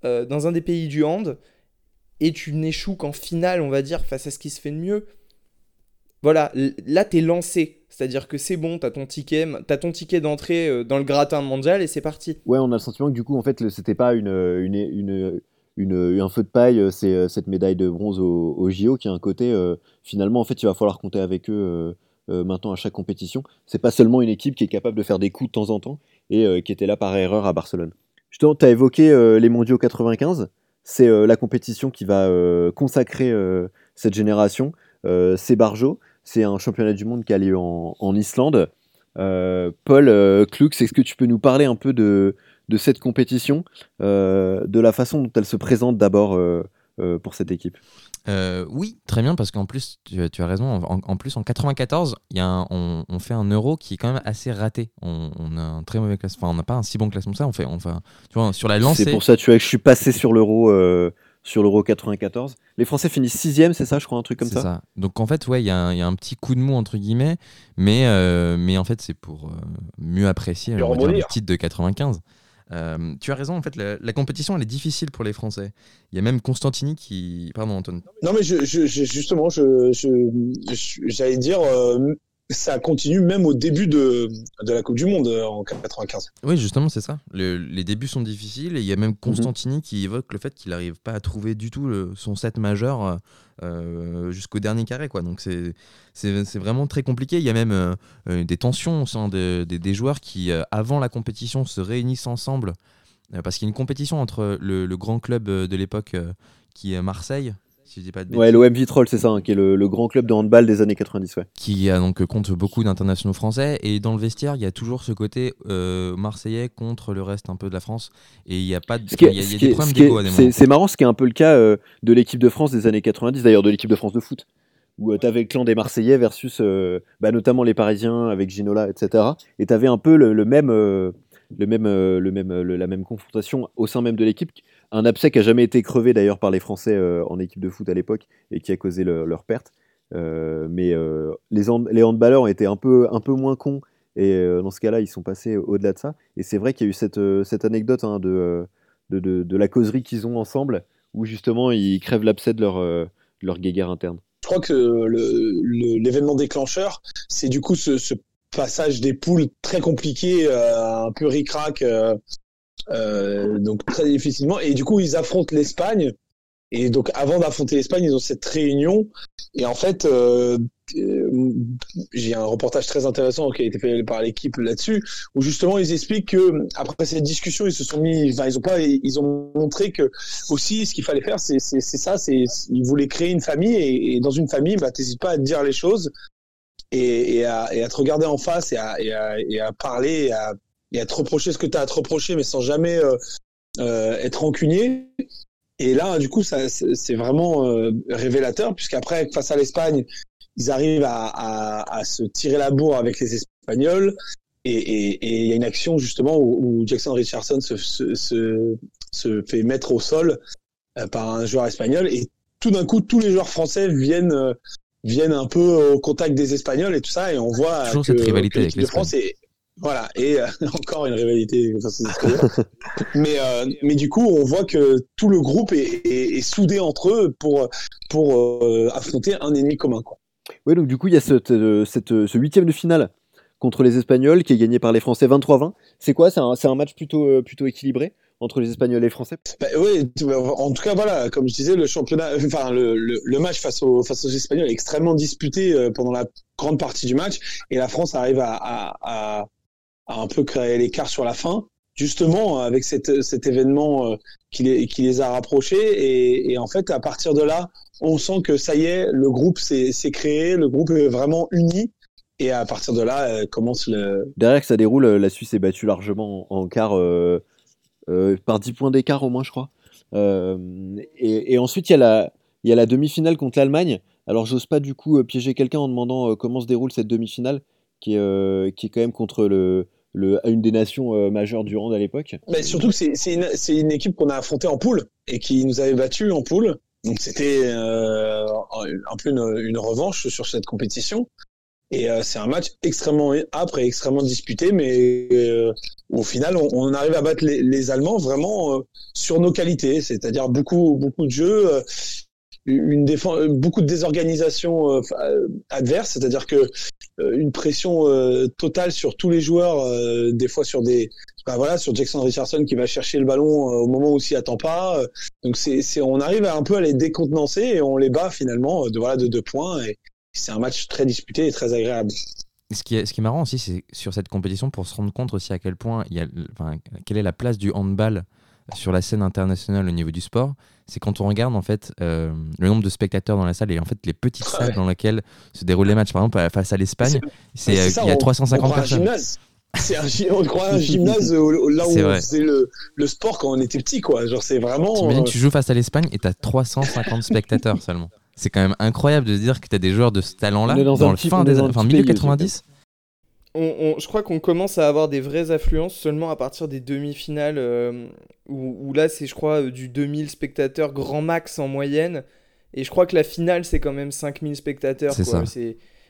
dans un des pays du hand, et tu n'échoues qu'en finale, on va dire, face à ce qui se fait de mieux. Voilà, là, t'es lancé. C'est-à-dire que c'est bon, t'as ton ticket, as ton ticket d'entrée euh, dans le gratin mondial et c'est parti. Ouais, on a le sentiment que du coup, en fait, c'était pas une, une, une, une, un feu de paille, euh, c'est euh, cette médaille de bronze au, JO qui a un côté, finalement, en fait, il va falloir compter avec eux maintenant à chaque compétition. C'est pas seulement une équipe qui est capable de faire des coups de temps en temps et qui était là par erreur à Barcelone. Justement, tu as évoqué les mondiaux 95, c'est la compétition qui va consacrer cette génération. c'est Barjo c'est un championnat du monde qui a lieu en, Islande. Euh, Paul euh, Klux, est-ce que tu peux nous parler un peu de, cette compétition, euh, de la façon dont elle se présente d'abord pour cette équipe? Oui, très bien, parce qu'en plus, tu, as raison, en, plus en 94, y a on, fait un euro qui est quand même assez raté. On, a un très mauvais classement, enfin on n'a pas un si bon classement que ça, on fait, enfin, tu vois, sur la lancée... C'est pour ça tu vois, que je suis passé sur l'euro sur l'Euro 94. Les Français finissent sixième, c'est ça, je crois, un truc comme ça. ça. Donc en fait, ouais, il y, a un petit coup de mou entre guillemets, mais euh, mais en fait c'est pour euh, mieux apprécier le titre de 95. Euh, tu as raison, en fait, la, compétition elle est difficile pour les Français. Il y a même Constantini qui. Pardon, Antoine. Non, mais je, justement, j'allais je, dire, ça continue même au début de, de la Coupe du Monde euh, en 95. Oui, justement, c'est ça. les débuts sont difficiles et il y a même Constantini qui évoque le fait qu'il n'arrive pas à trouver du tout son set majeur euh, euh, jusqu'au dernier carré. Quoi. Donc c'est vraiment très compliqué. Il y a même des tensions au sein des joueurs qui, avant la compétition, se réunissent ensemble parce qu'il y a une compétition entre le, le grand club de l'époque qui est Marseille Ouais, l'OM Vitrolles, c'est ça, hein, qui est le, grand club de handball des années 90. Ouais. Qui a donc compte beaucoup d'internationaux français. Et dans le vestiaire, il y a toujours ce côté euh, marseillais contre le reste un peu de la France. Et il n'y a pas de. Il y a, des problèmes d'égo C'est marrant, ce qui est un peu le cas euh, de l'équipe de France des années 90, d'ailleurs de l'équipe de France de foot. Où euh, tu avais le clan des Marseillais versus bah, notamment les Parisiens avec Ginola, etc. Et tu avais un peu le, même. le même, le même, la même confrontation au sein même de l'équipe un abcès qui a jamais été crevé d'ailleurs par les Français euh, en équipe de foot à l'époque et qui a causé leur perte. Euh, mais euh, les, les handballeurs ont été un peu, un peu moins cons et dans ce cas-là, ils sont passés au-delà de ça. Et c'est vrai qu'il y a eu cette, cette anecdote hein, de, de, de, la causerie qu'ils ont ensemble où justement ils crèvent l'abcès de leur, leur guéguerre interne. Je crois que l'événement déclencheur, c'est du coup ce, passage des poules très compliqué, un peu ric-rac donc très difficilement. Et du coup, ils affrontent l'Espagne. Et donc, avant d'affronter l'Espagne, ils ont cette réunion. Et en fait, euh, euh, j'ai un reportage très intéressant qui a été fait par l'équipe là-dessus, où justement ils expliquent que après cette discussion, ils se sont mis, enfin ils ont pas, ils ont montré que aussi ce qu'il fallait faire, c'est ça, c'est ils voulaient créer une famille et, dans une famille, bah t'hésites pas à te dire les choses et, et, à, et à te regarder en face et à, et à, à parler à, et à te reprocher ce que tu as à te reprocher, mais sans jamais euh, euh, être rancunier. Et là, du coup, ça, c'est vraiment euh, révélateur, puisqu'après, face à l'Espagne, ils arrivent à, à, à, se tirer la bourre avec les Espagnols. Et il y a une action justement où, Jackson Richardson se, se, se, se, fait mettre au sol euh, par un joueur espagnol. Et tout d'un coup, tous les joueurs français viennent euh, viennent un peu au contact des Espagnols et tout ça. Et on voit toujours cette rivalité avec de France est, voilà, et euh, encore une rivalité. mais, euh, mais du coup, on voit que tout le groupe est, est, est soudé entre eux pour, pour euh, affronter un ennemi commun. Quoi. Oui, donc du coup, il y a cette, cette, ce huitième de finale contre les Espagnols qui est gagné par les Français 23-20. C'est quoi? C'est un, un, match plutôt, plutôt équilibré entre les Espagnols et les Français? Bah, Oui, en tout cas, voilà, comme je disais, le championnat, enfin le, le, le match face aux, face aux Espagnols est extrêmement disputé pendant la grande partie du match et la France arrive à, à, à a un peu créé l'écart sur la fin, justement avec cet, événement euh, qui, les, qui les a rapprochés. Et, en fait, à partir de là, on sent que ça y est, le groupe s'est créé, le groupe est vraiment uni. Et à partir de là, euh, commence le. Derrière que ça déroule, la Suisse est battue largement en quart, euh, euh, par 10 points d'écart au moins, je crois. Euh, et, ensuite, il y a la, y a la demi-finale contre l'Allemagne. Alors, j'ose pas du coup piéger quelqu'un en demandant comment se déroule cette demi-finale, qui est, qui est quand même contre le, le, une des nations euh, majeures du hand à l'époque. Mais surtout que c'est une, une, équipe qu'on a affrontée en poule et qui nous avait battu en poule. Donc c'était euh, un peu une, une, revanche sur cette compétition. Et euh, c'est un match extrêmement âpre et extrêmement disputé, mais euh, au final, on, arrive à battre les, Allemands vraiment euh, sur nos qualités, c'est-à-dire beaucoup beaucoup de jeux, une défense, beaucoup de désorganisation adverse, c'est-à-dire que euh, une pression euh, totale sur tous les joueurs, euh, des fois sur des, bah voilà, sur Jackson Richardson qui va chercher le ballon au moment où s'y attend pas. donc c'est, on arrive un peu à les décontenancer et on les bat finalement de voilà de deux points et c'est un match très disputé et très agréable. Ce qui, est, ce qui est marrant aussi, c'est sur cette compétition pour se rendre compte aussi à quel point il y a, enfin, quelle est la place du handball sur la scène internationale au niveau du sport, c'est quand on regarde en fait euh, le nombre de spectateurs dans la salle et en fait les petites salles dans lesquelles se déroulent les matchs. Par exemple, face à l'Espagne, c'est euh, il y a 350 personnes. C'est un, on croit un gymnase là où on faisait le, le, sport quand on était petit, quoi. Genre, c'est vraiment. Euh... tu joues face à l'Espagne et t'as 350 spectateurs seulement. C'est quand même incroyable de dire que t'as des joueurs de ce talent-là dans, dans le fin des, enfin, milieu 90 je crois qu'on commence à avoir des vraies affluences seulement à partir des demi-finales, euh, où, là c'est, je crois, du 2000 spectateurs grand max en moyenne. Et je crois que la finale, c'est quand même 5000 spectateurs. C'est ça.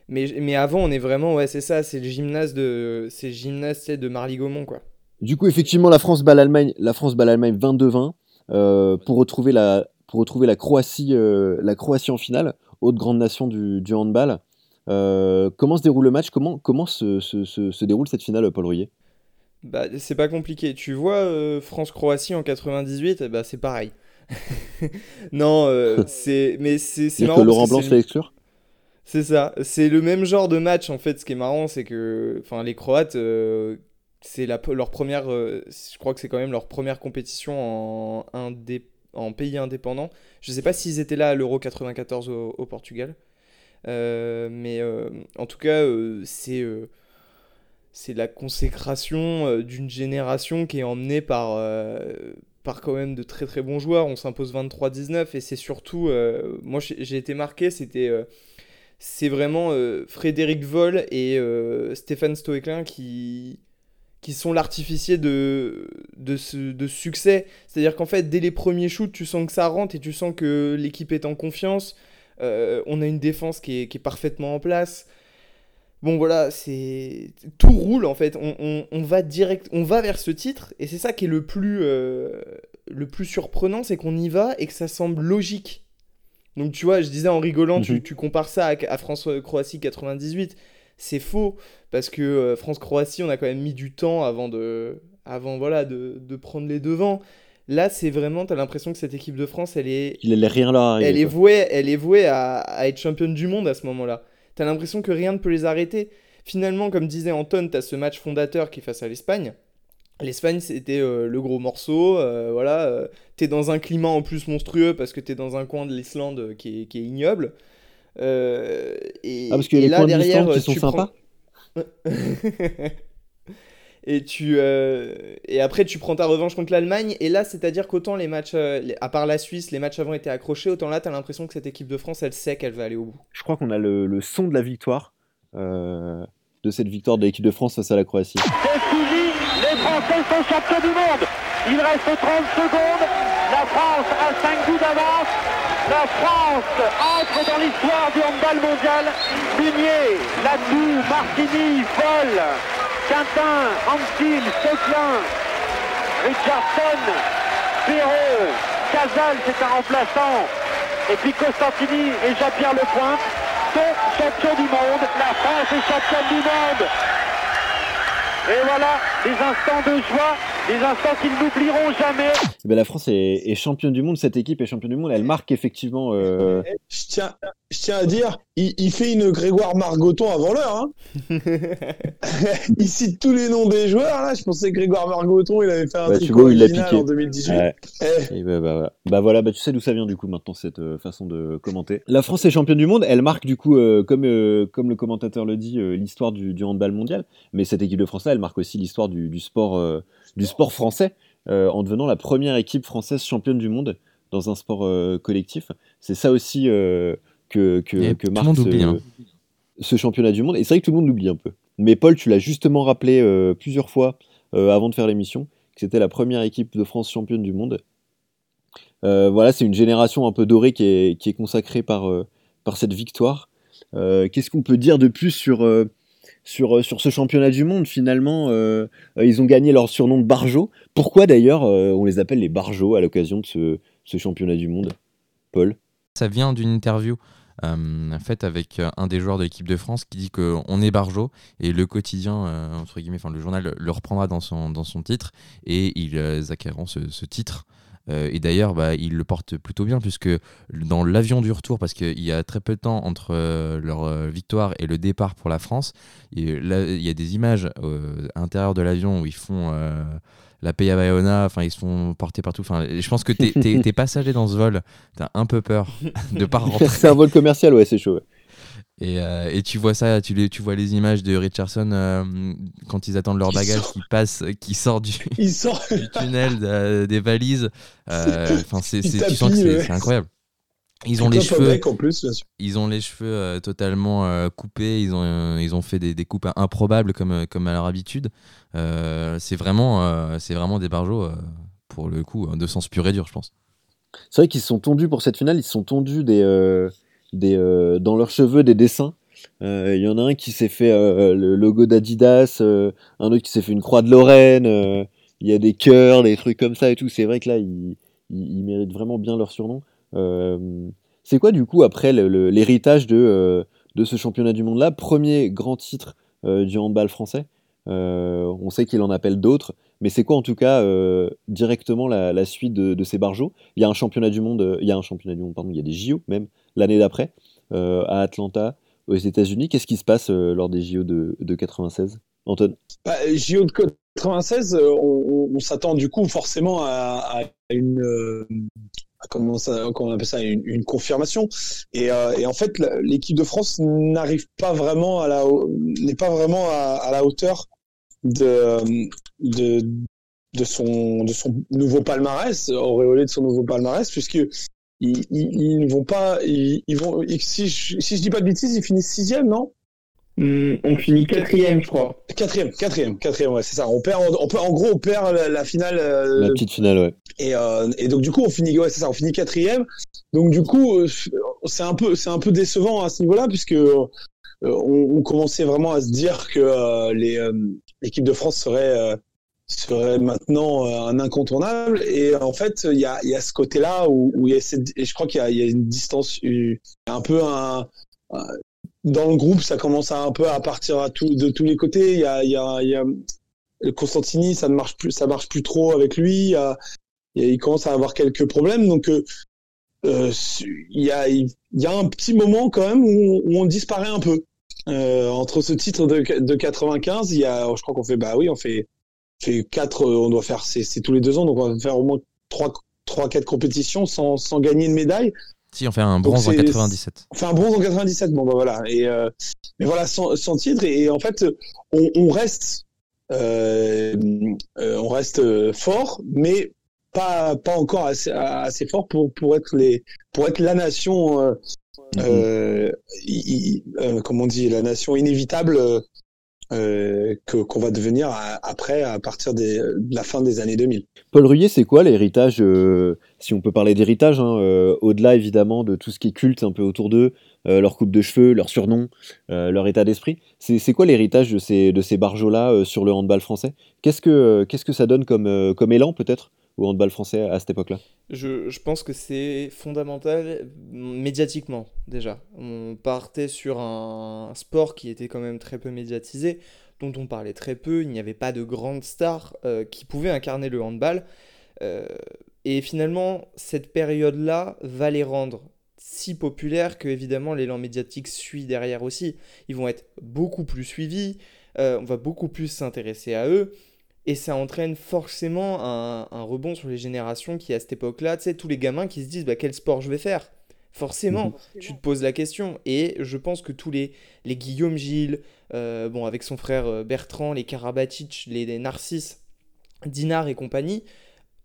Mais, mais avant, on est vraiment, ouais, c'est ça, c'est le gymnase de, c'est gymnase de Marly-Gaumont, quoi. Du coup, effectivement, la France bat l'Allemagne, la France bat l'Allemagne 22-20 euh, pour retrouver la, pour retrouver la Croatie, euh, la Croatie en finale, autre grande nation du, du handball. Euh, comment se déroule le match? Comment, comment se, se, se, déroule cette finale, Paul Rouillet? Bah, C'est pas compliqué. Tu vois, euh, France-Croatie en 98, bah, c'est pareil. non, euh, c'est mais c'est marrant. que Laurent Blanc fait exclure? C'est ça. C'est le même genre de match, en fait. Ce qui est marrant, c'est que les Croates, c'est leur première. je crois que c'est quand même leur première compétition en, en pays indépendant. Je sais pas s'ils étaient là à l'Euro 94 au Portugal. Euh, mais euh, en tout cas, euh, c'est c'est la consécration d'une génération qui est emmenée par, par quand même de très très bons joueurs. On s'impose 23-19 et c'est surtout, moi j'ai été marqué, c'était c'est vraiment Frédéric Voll et Stéphane Stoeklin qui, qui sont l'artificier de, de, ce, de succès. C'est-à-dire qu'en fait, dès les premiers shoots, tu sens que ça rentre et tu sens que l'équipe est en confiance. Euh, on a une défense qui est, parfaitement en place. Bon voilà, c'est tout roule en fait. On, va direct, on va vers ce titre et c'est ça qui est le plus, euh, le plus surprenant, c'est qu'on y va et que ça semble logique. Donc tu vois, je disais en rigolant, tu, mhm. compares ça à, France-Croatie 98. C'est faux parce que euh, France-Croatie, on a quand même mis du temps avant de, avant voilà, de, de prendre les devants. Là, c'est vraiment, tu as l'impression que cette équipe de France, elle est. Il est rien là. Elle est, vouée, elle est vouée à, être championne du monde à ce moment-là. t'as l'impression que rien ne peut les arrêter. Finalement, comme disait Anton, t'as ce match fondateur qui est face à l'Espagne. L'Espagne, c'était euh, le gros morceau. Euh, voilà, euh, t'es dans un climat en plus monstrueux parce que t'es dans un coin de l'Islande qui est, qui est ignoble. et, ah, parce que les là, coins derrière, qui sont sympas et tu et après tu prends ta revanche contre l'Allemagne et là c'est à dire qu'autant les matchs à part la Suisse les matchs avant étaient accrochés autant là t'as l'impression que cette équipe de France elle sait qu'elle va aller au bout je crois qu'on a le, le, son de la victoire de cette victoire de l'équipe de France face à la Croatie les Français sont champions du monde. Il reste 30 secondes. La France a 5 buts d'avance. La France entre dans l'histoire du handball mondial. Munier, Latou, Martini, Paul, Quintin, Antil, Seclin, Richardson, Perreux, Casal, c'est un remplaçant. Et puis Costantini et Jean-Pierre Lepointe sont champions du monde. La France est championne du monde. Et voilà, des instants de joie, des instants qu'ils n'oublieront jamais. Eh ben, la France est, championne du monde, cette équipe est championne du monde, elle marque effectivement. Euh... Je, tiens, je tiens à dire, il, fait une Grégoire Margoton avant l'heure. Hein. il cite tous les noms des joueurs. Là, je pensais que Grégoire Margoton, il avait fait un bah, truc original en 2018. Eh. Bah, bah, bah, voilà, bah, tu sais d'où ça vient du coup maintenant cette euh, façon de commenter. La France est championne du monde, elle marque du coup, euh, comme, euh, comme le commentateur le dit, l'histoire du, du, handball mondial. Mais cette équipe de France là, elle marque aussi l'histoire du, du, sport, du sport français en devenant la première équipe française championne du monde dans un sport collectif. C'est ça aussi que, que, que marque ce, hein. ce, championnat du monde. Et c'est vrai que tout le monde l'oublie un peu. Mais Paul, tu l'as justement rappelé euh, plusieurs fois euh, avant de faire l'émission, que c'était la première équipe de France championne du monde. Euh, voilà, c'est une génération un peu dorée qui est, qui est consacrée par, par cette victoire. Qu'est-ce qu'on peut dire de plus sur, sur, sur ce championnat du monde Finalement, ils ont gagné leur surnom de Barjo. Pourquoi d'ailleurs on les appelle les Barjo à l'occasion de ce, ce championnat du monde Paul? Ça vient d'une interview euh, faite avec euh, un des joueurs de l'équipe de France qui dit qu'on est Barjo et le quotidien, euh, entre guillemets, enfin le journal le reprendra dans son, dans son titre et ils acquéreront ce, ce titre. Et d'ailleurs, bah, ils le portent plutôt bien puisque dans l'avion du retour, parce qu'il y a très peu de temps entre leur victoire et le départ pour la France, et là, il y a des images à l'intérieur de l'avion où ils font la paye à Bayona, enfin ils se font porter partout. Enfin, je pense que t'es, passager dans ce vol, t'as un peu peur de pas rentrer. c'est un vol commercial, ouais, c'est chaud. Et, euh, et, tu vois ça, tu, les, tu vois les images de Richardson euh, quand ils attendent leur bagage qui passe, qui sort du, sort. du tunnel des valises. Euh, enfin, c'est, tu sens que c'est incroyable. Ils ont les cheveux. En plus, ils ont les cheveux euh, totalement euh, coupés. Ils ont, euh, ils ont fait des, des, coupes improbables comme, comme à leur habitude. c'est vraiment, c'est vraiment des barjots pour le coup de sens pur et dur, je pense. C'est vrai qu'ils se sont tondus pour cette finale. Ils se sont tondus des, des, dans leurs cheveux des dessins. Il y en a un qui s'est fait le logo d'Adidas, un autre qui s'est fait une croix de Lorraine. Il y a des cœurs, des trucs comme ça et tout. C'est vrai que là, ils, ils méritent vraiment bien leur surnom. Euh, c'est quoi du coup après l'héritage de, euh, de ce championnat du monde-là? Premier grand titre euh, du handball français. on sait qu'il en appelle d'autres, mais c'est quoi en tout cas directement la, suite de, ces barjots? Il y a un championnat du monde, il y a un championnat du monde, pardon, il y a des JO même l'année d'après à Atlanta, aux États-Unis. Qu'est-ce qui se passe lors des JO de, de 96 Anton? Bah, JO de 96, on, s'attend du coup forcément à, à une, comment, ça, comment on appelle ça, une, confirmation. Et, euh, et, en fait, l'équipe de France n'arrive pas vraiment à la, n'est pas vraiment à, la hauteur de, de, de son, de son nouveau palmarès, auréolé de son nouveau palmarès, puisque ils, ils, ne vont pas, ils, vont, si je, si je dis pas de bêtises, ils finissent sixième, non? Hmm, on finit quatrième, je crois. Quatrième, quatrième, quatrième, ouais, c'est ça. On perd, on, peut, en gros, on perd la, finale. Euh, la petite finale, ouais. Et, euh, et donc du coup, on finit, ouais, c'est ça, on finit quatrième. Donc du coup, euh, c'est un peu, c'est un peu décevant à ce niveau-là, puisque on, on, commençait vraiment à se dire que les l'équipe de France serait serait maintenant un incontournable. Et en fait, il y a, y a ce côté-là où, où y a cette, et je crois qu'il y, y, a une distance, un peu un dans le groupe, ça commence à un peu à partir à tout, de tous les côtés. Il y a, y a, y a Constantini, ça ne marche plus, ça marche plus trop avec lui. Il, il commence à avoir quelques problèmes. Donc, euh, il y, a, il y a un petit moment quand même où, on disparaît un peu. entre ce titre de, de 95, il y a, je crois qu'on fait, bah oui, on fait, fait quatre, on doit faire, c'est tous les deux ans, donc on va faire au moins trois, trois, quatre compétitions sans, sans gagner une médaille. Si, on fait un bronze en 97. On fait un bronze en 97, bon bah voilà. Et euh, mais voilà, sans, sans titre et, en fait, on, on reste, euh, euh, on reste fort, mais pas pas encore assez, assez fort pour pour être les pour être la nation. Euh, mm-hmm. euh, comment on dit, la nation inévitable euh, que qu'on va devenir après à partir de la fin des années 2000. Paul Ruyer, c'est quoi l'héritage, euh, si on peut parler d'héritage, hein, euh, au-delà évidemment de tout ce qui est culte un peu autour d'eux, leur coupe de cheveux, leur surnom, leur état d'esprit, c'est quoi l'héritage de ces, de ces barjots-là sur le handball français? Qu'est-ce que que ça donne comme, comme élan peut-être? Au handball français à cette époque-là je, pense que c'est fondamental médiatiquement déjà. On partait sur un sport qui était quand même très peu médiatisé, dont on parlait très peu, il n'y avait pas de grandes stars euh, qui pouvaient incarner le handball. Euh, et finalement, cette période-là va les rendre si populaires que évidemment l'élan médiatique suit derrière aussi. Ils vont être beaucoup plus suivis, euh, on va beaucoup plus s'intéresser à eux. Et ça entraîne forcément un, rebond sur les générations qui, à cette époque-là, tu sais, tous les gamins qui se disent bah, quel sport je vais faire? Forcément, mhm. tu te poses la question. Et je pense que tous les, les Guillaume Gilles, euh, bon, avec son frère euh, Bertrand, les Karabatic, les, Narcisses, Dinard et compagnie,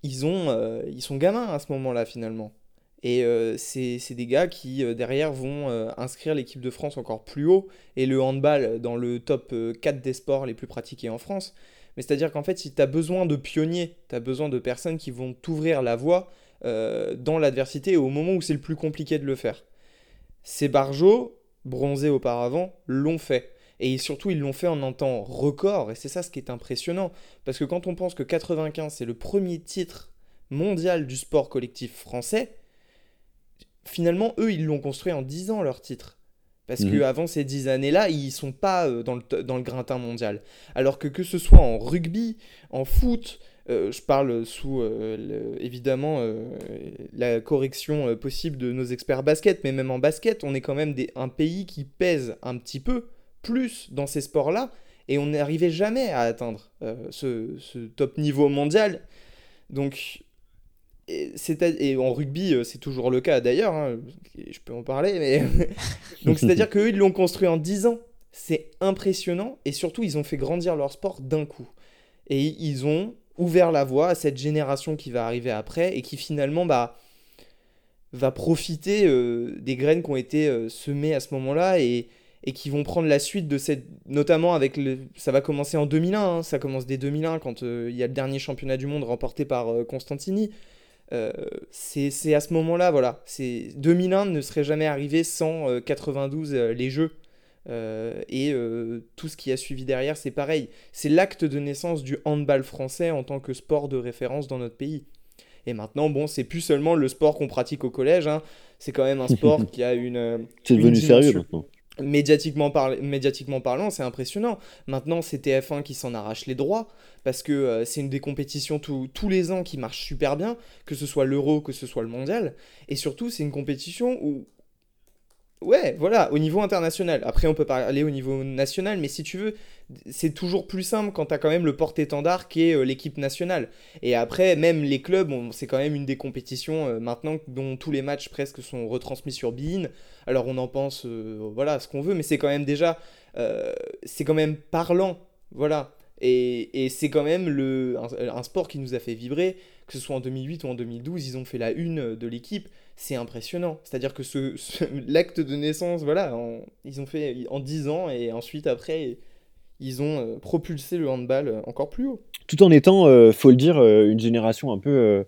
ils, ont, euh, ils sont gamins à ce moment-là, finalement. Et c'est des gars qui, derrière, vont inscrire l'équipe de France encore plus haut et le handball dans le top 4 des sports les plus pratiqués en France. Mais c'est-à-dire qu'en fait, si tu as besoin de pionniers, tu as besoin de personnes qui vont t'ouvrir la voie euh, dans l'adversité au moment où c'est le plus compliqué de le faire. Ces barjots, bronzés auparavant, l'ont fait. Et surtout, ils l'ont fait en un temps record. Et c'est ça ce qui est impressionnant. Parce que quand on pense que 95, c'est le premier titre mondial du sport collectif français, finalement, eux, ils l'ont construit en 10 ans, leur titre. Parce mhm. qu'avant ces dix années-là, ils sont pas euh, dans, le, dans le grintin mondial. Alors que que ce soit en rugby, en foot, euh, je parle sous euh, évidemment la correction possible de nos experts basket, mais même en basket, on est quand même des, un pays qui pèse un petit peu plus dans ces sports-là, et on n'arrivait jamais à atteindre ce, ce, top niveau mondial. Donc et, en rugby, euh, c'est toujours le cas d'ailleurs, hein, je peux en parler, mais. Donc c'est-à-dire qu'eux, ils l'ont construit en 10 ans. C'est impressionnant, et surtout, ils ont fait grandir leur sport d'un coup. Et ils ont ouvert la voie à cette génération qui va arriver après, et qui finalement bah, va profiter euh, des graines qui ont été euh, semées à ce moment-là, et, et qui vont prendre la suite de cette. Notamment avec le. Ça va commencer en 2001, hein, ça commence dès 2001, quand il y a le dernier championnat du monde remporté par Constantini. Euh, c'est à ce moment-là, voilà. 2001 ne serait jamais arrivé sans 92 euh, euh, les Jeux. et tout ce qui a suivi derrière, c'est pareil. C'est l'acte de naissance du handball français en tant que sport de référence dans notre pays. Et maintenant, bon, c'est plus seulement le sport qu'on pratique au collège. Hein. C'est quand même un sport qui a une. C'est devenu sérieux maintenant médiatiquement, parlant, c'est impressionnant. Maintenant, c'est TF1 qui s'en arrache les droits, parce que euh, c'est une des compétitions tous les ans qui marche super bien, que ce soit l'euro, que ce soit le mondial. Et surtout, c'est une compétition où Ouais, voilà, au niveau international. Après, on peut parler au niveau national, mais si tu veux, c'est toujours plus simple quand tu as quand même le porte-étendard qui est euh, l'équipe nationale. Et après, même les clubs, c'est quand même une des compétitions euh, maintenant dont tous les matchs presque sont retransmis sur Bein. Alors on en pense, euh, voilà, ce qu'on veut, mais c'est quand même déjà, c'est quand même parlant, voilà. Et, c'est quand même le, un, sport qui nous a fait vibrer, que ce soit en 2008 ou en 2012, ils ont fait la une de l'équipe c'est impressionnant. C'est-à-dire que l'acte de naissance, voilà, ils ont fait en 10 ans et ensuite après, ils ont euh, propulsé le handball euh, encore plus haut. Tout en étant, euh, faut le dire, une génération un peu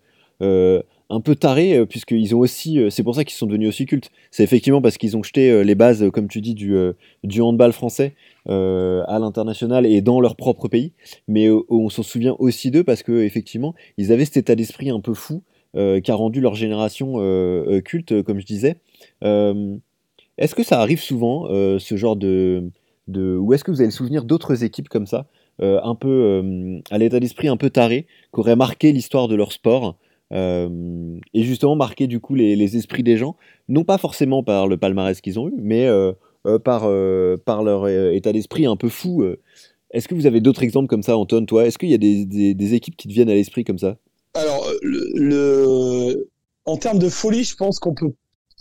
un peu tarée, puisqu'ils ont aussi, c'est pour ça qu'ils sont devenus aussi cultes. C'est effectivement parce qu'ils ont jeté les bases, comme tu dis, du, du handball français à l'international et dans leur propre pays. Mais on s'en souvient aussi d'eux parce que effectivement, ils avaient cet état d'esprit un peu fou euh, qui a rendu leur génération euh, euh, culte, comme je disais. est-ce que ça arrive souvent, ce genre de. Ou est-ce que vous avez le souvenir d'autres équipes comme ça, un peu à l'état d'esprit un peu taré, qui auraient marqué l'histoire de leur sport et justement marquer du coup les, esprits des gens, non pas forcément par le palmarès qu'ils ont eu, mais par, leur état d'esprit un peu fou. Est-ce que vous avez d'autres exemples comme ça, Anton, toi? Est-ce qu'il y a des, des, des, équipes qui te viennent à l'esprit comme ça? Le, en termes de folie, je pense qu'on peut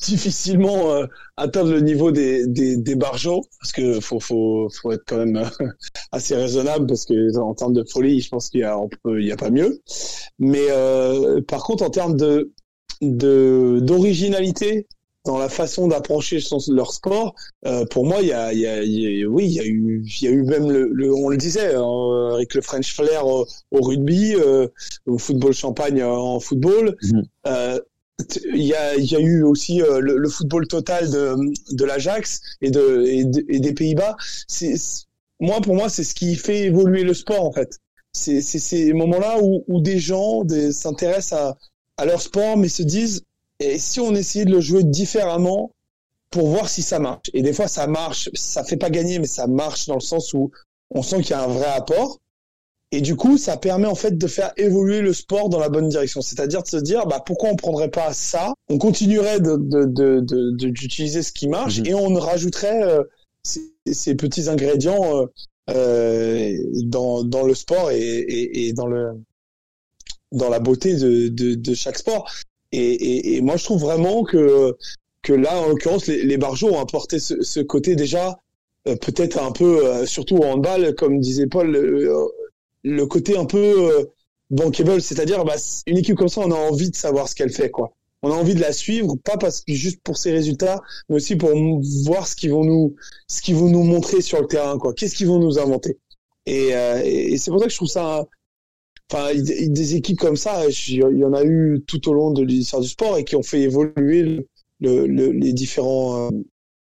difficilement euh, atteindre le niveau des, des, des barjots parce que faut, faut, faut être quand même euh, assez raisonnable parce que en termes de folie, je pense qu'il y a, il y a pas mieux. Mais euh, par contre, en termes de d'originalité dans la façon d'approcher leur sport, euh, pour moi, il y a, il y a, oui, il y a eu, il y a eu même le, on le disait, hein, avec le French flair au, rugby, euh, au football champagne en football. Mhm. Euh, il y a, il y a eu aussi euh, le, football total de, de l'Ajax et, de, et, des Pays-Bas. Moi, pour moi, c'est ce qui fait évoluer le sport, en fait. C'est ces moments-là où, où des gens s'intéressent à, à leur sport, mais se disent, et si on essayait de le jouer différemment pour voir si ça marche? Et des fois, ça marche, ça fait pas gagner, mais ça marche dans le sens où on sent qu'il y a un vrai apport. Et du coup, ça permet en fait de faire évoluer le sport dans la bonne direction. C'est-à-dire de se dire, bah, pourquoi on prendrait pas ça? On continuerait d'utiliser de, de, ce qui marche mhm. et on rajouterait euh, ces, petits ingrédients euh, euh, dans, dans le sport et, et, et, dans, le, dans la beauté de, de, de chaque sport. Et, et, et, moi, je trouve vraiment que, que là, en l'occurrence, les, les Barjots ont apporté ce, ce côté déjà peut-être un peu, surtout au handball, comme disait Paul, le côté un peu euh, bankable, c'est-à-dire bah, une équipe comme ça, on a envie de savoir ce qu'elle fait, quoi. On a envie de la suivre, pas parce que juste pour ses résultats, mais aussi pour voir ce qu'ils vont nous, ce qu'ils vont nous montrer sur le terrain, quoi. Qu'est-ce qu'ils vont nous inventer? Et, euh, et c'est pour ça que je trouve ça, enfin, des équipes comme ça, il y en a eu tout au long de l'histoire du sport et qui ont fait évoluer le, le, les différents, euh,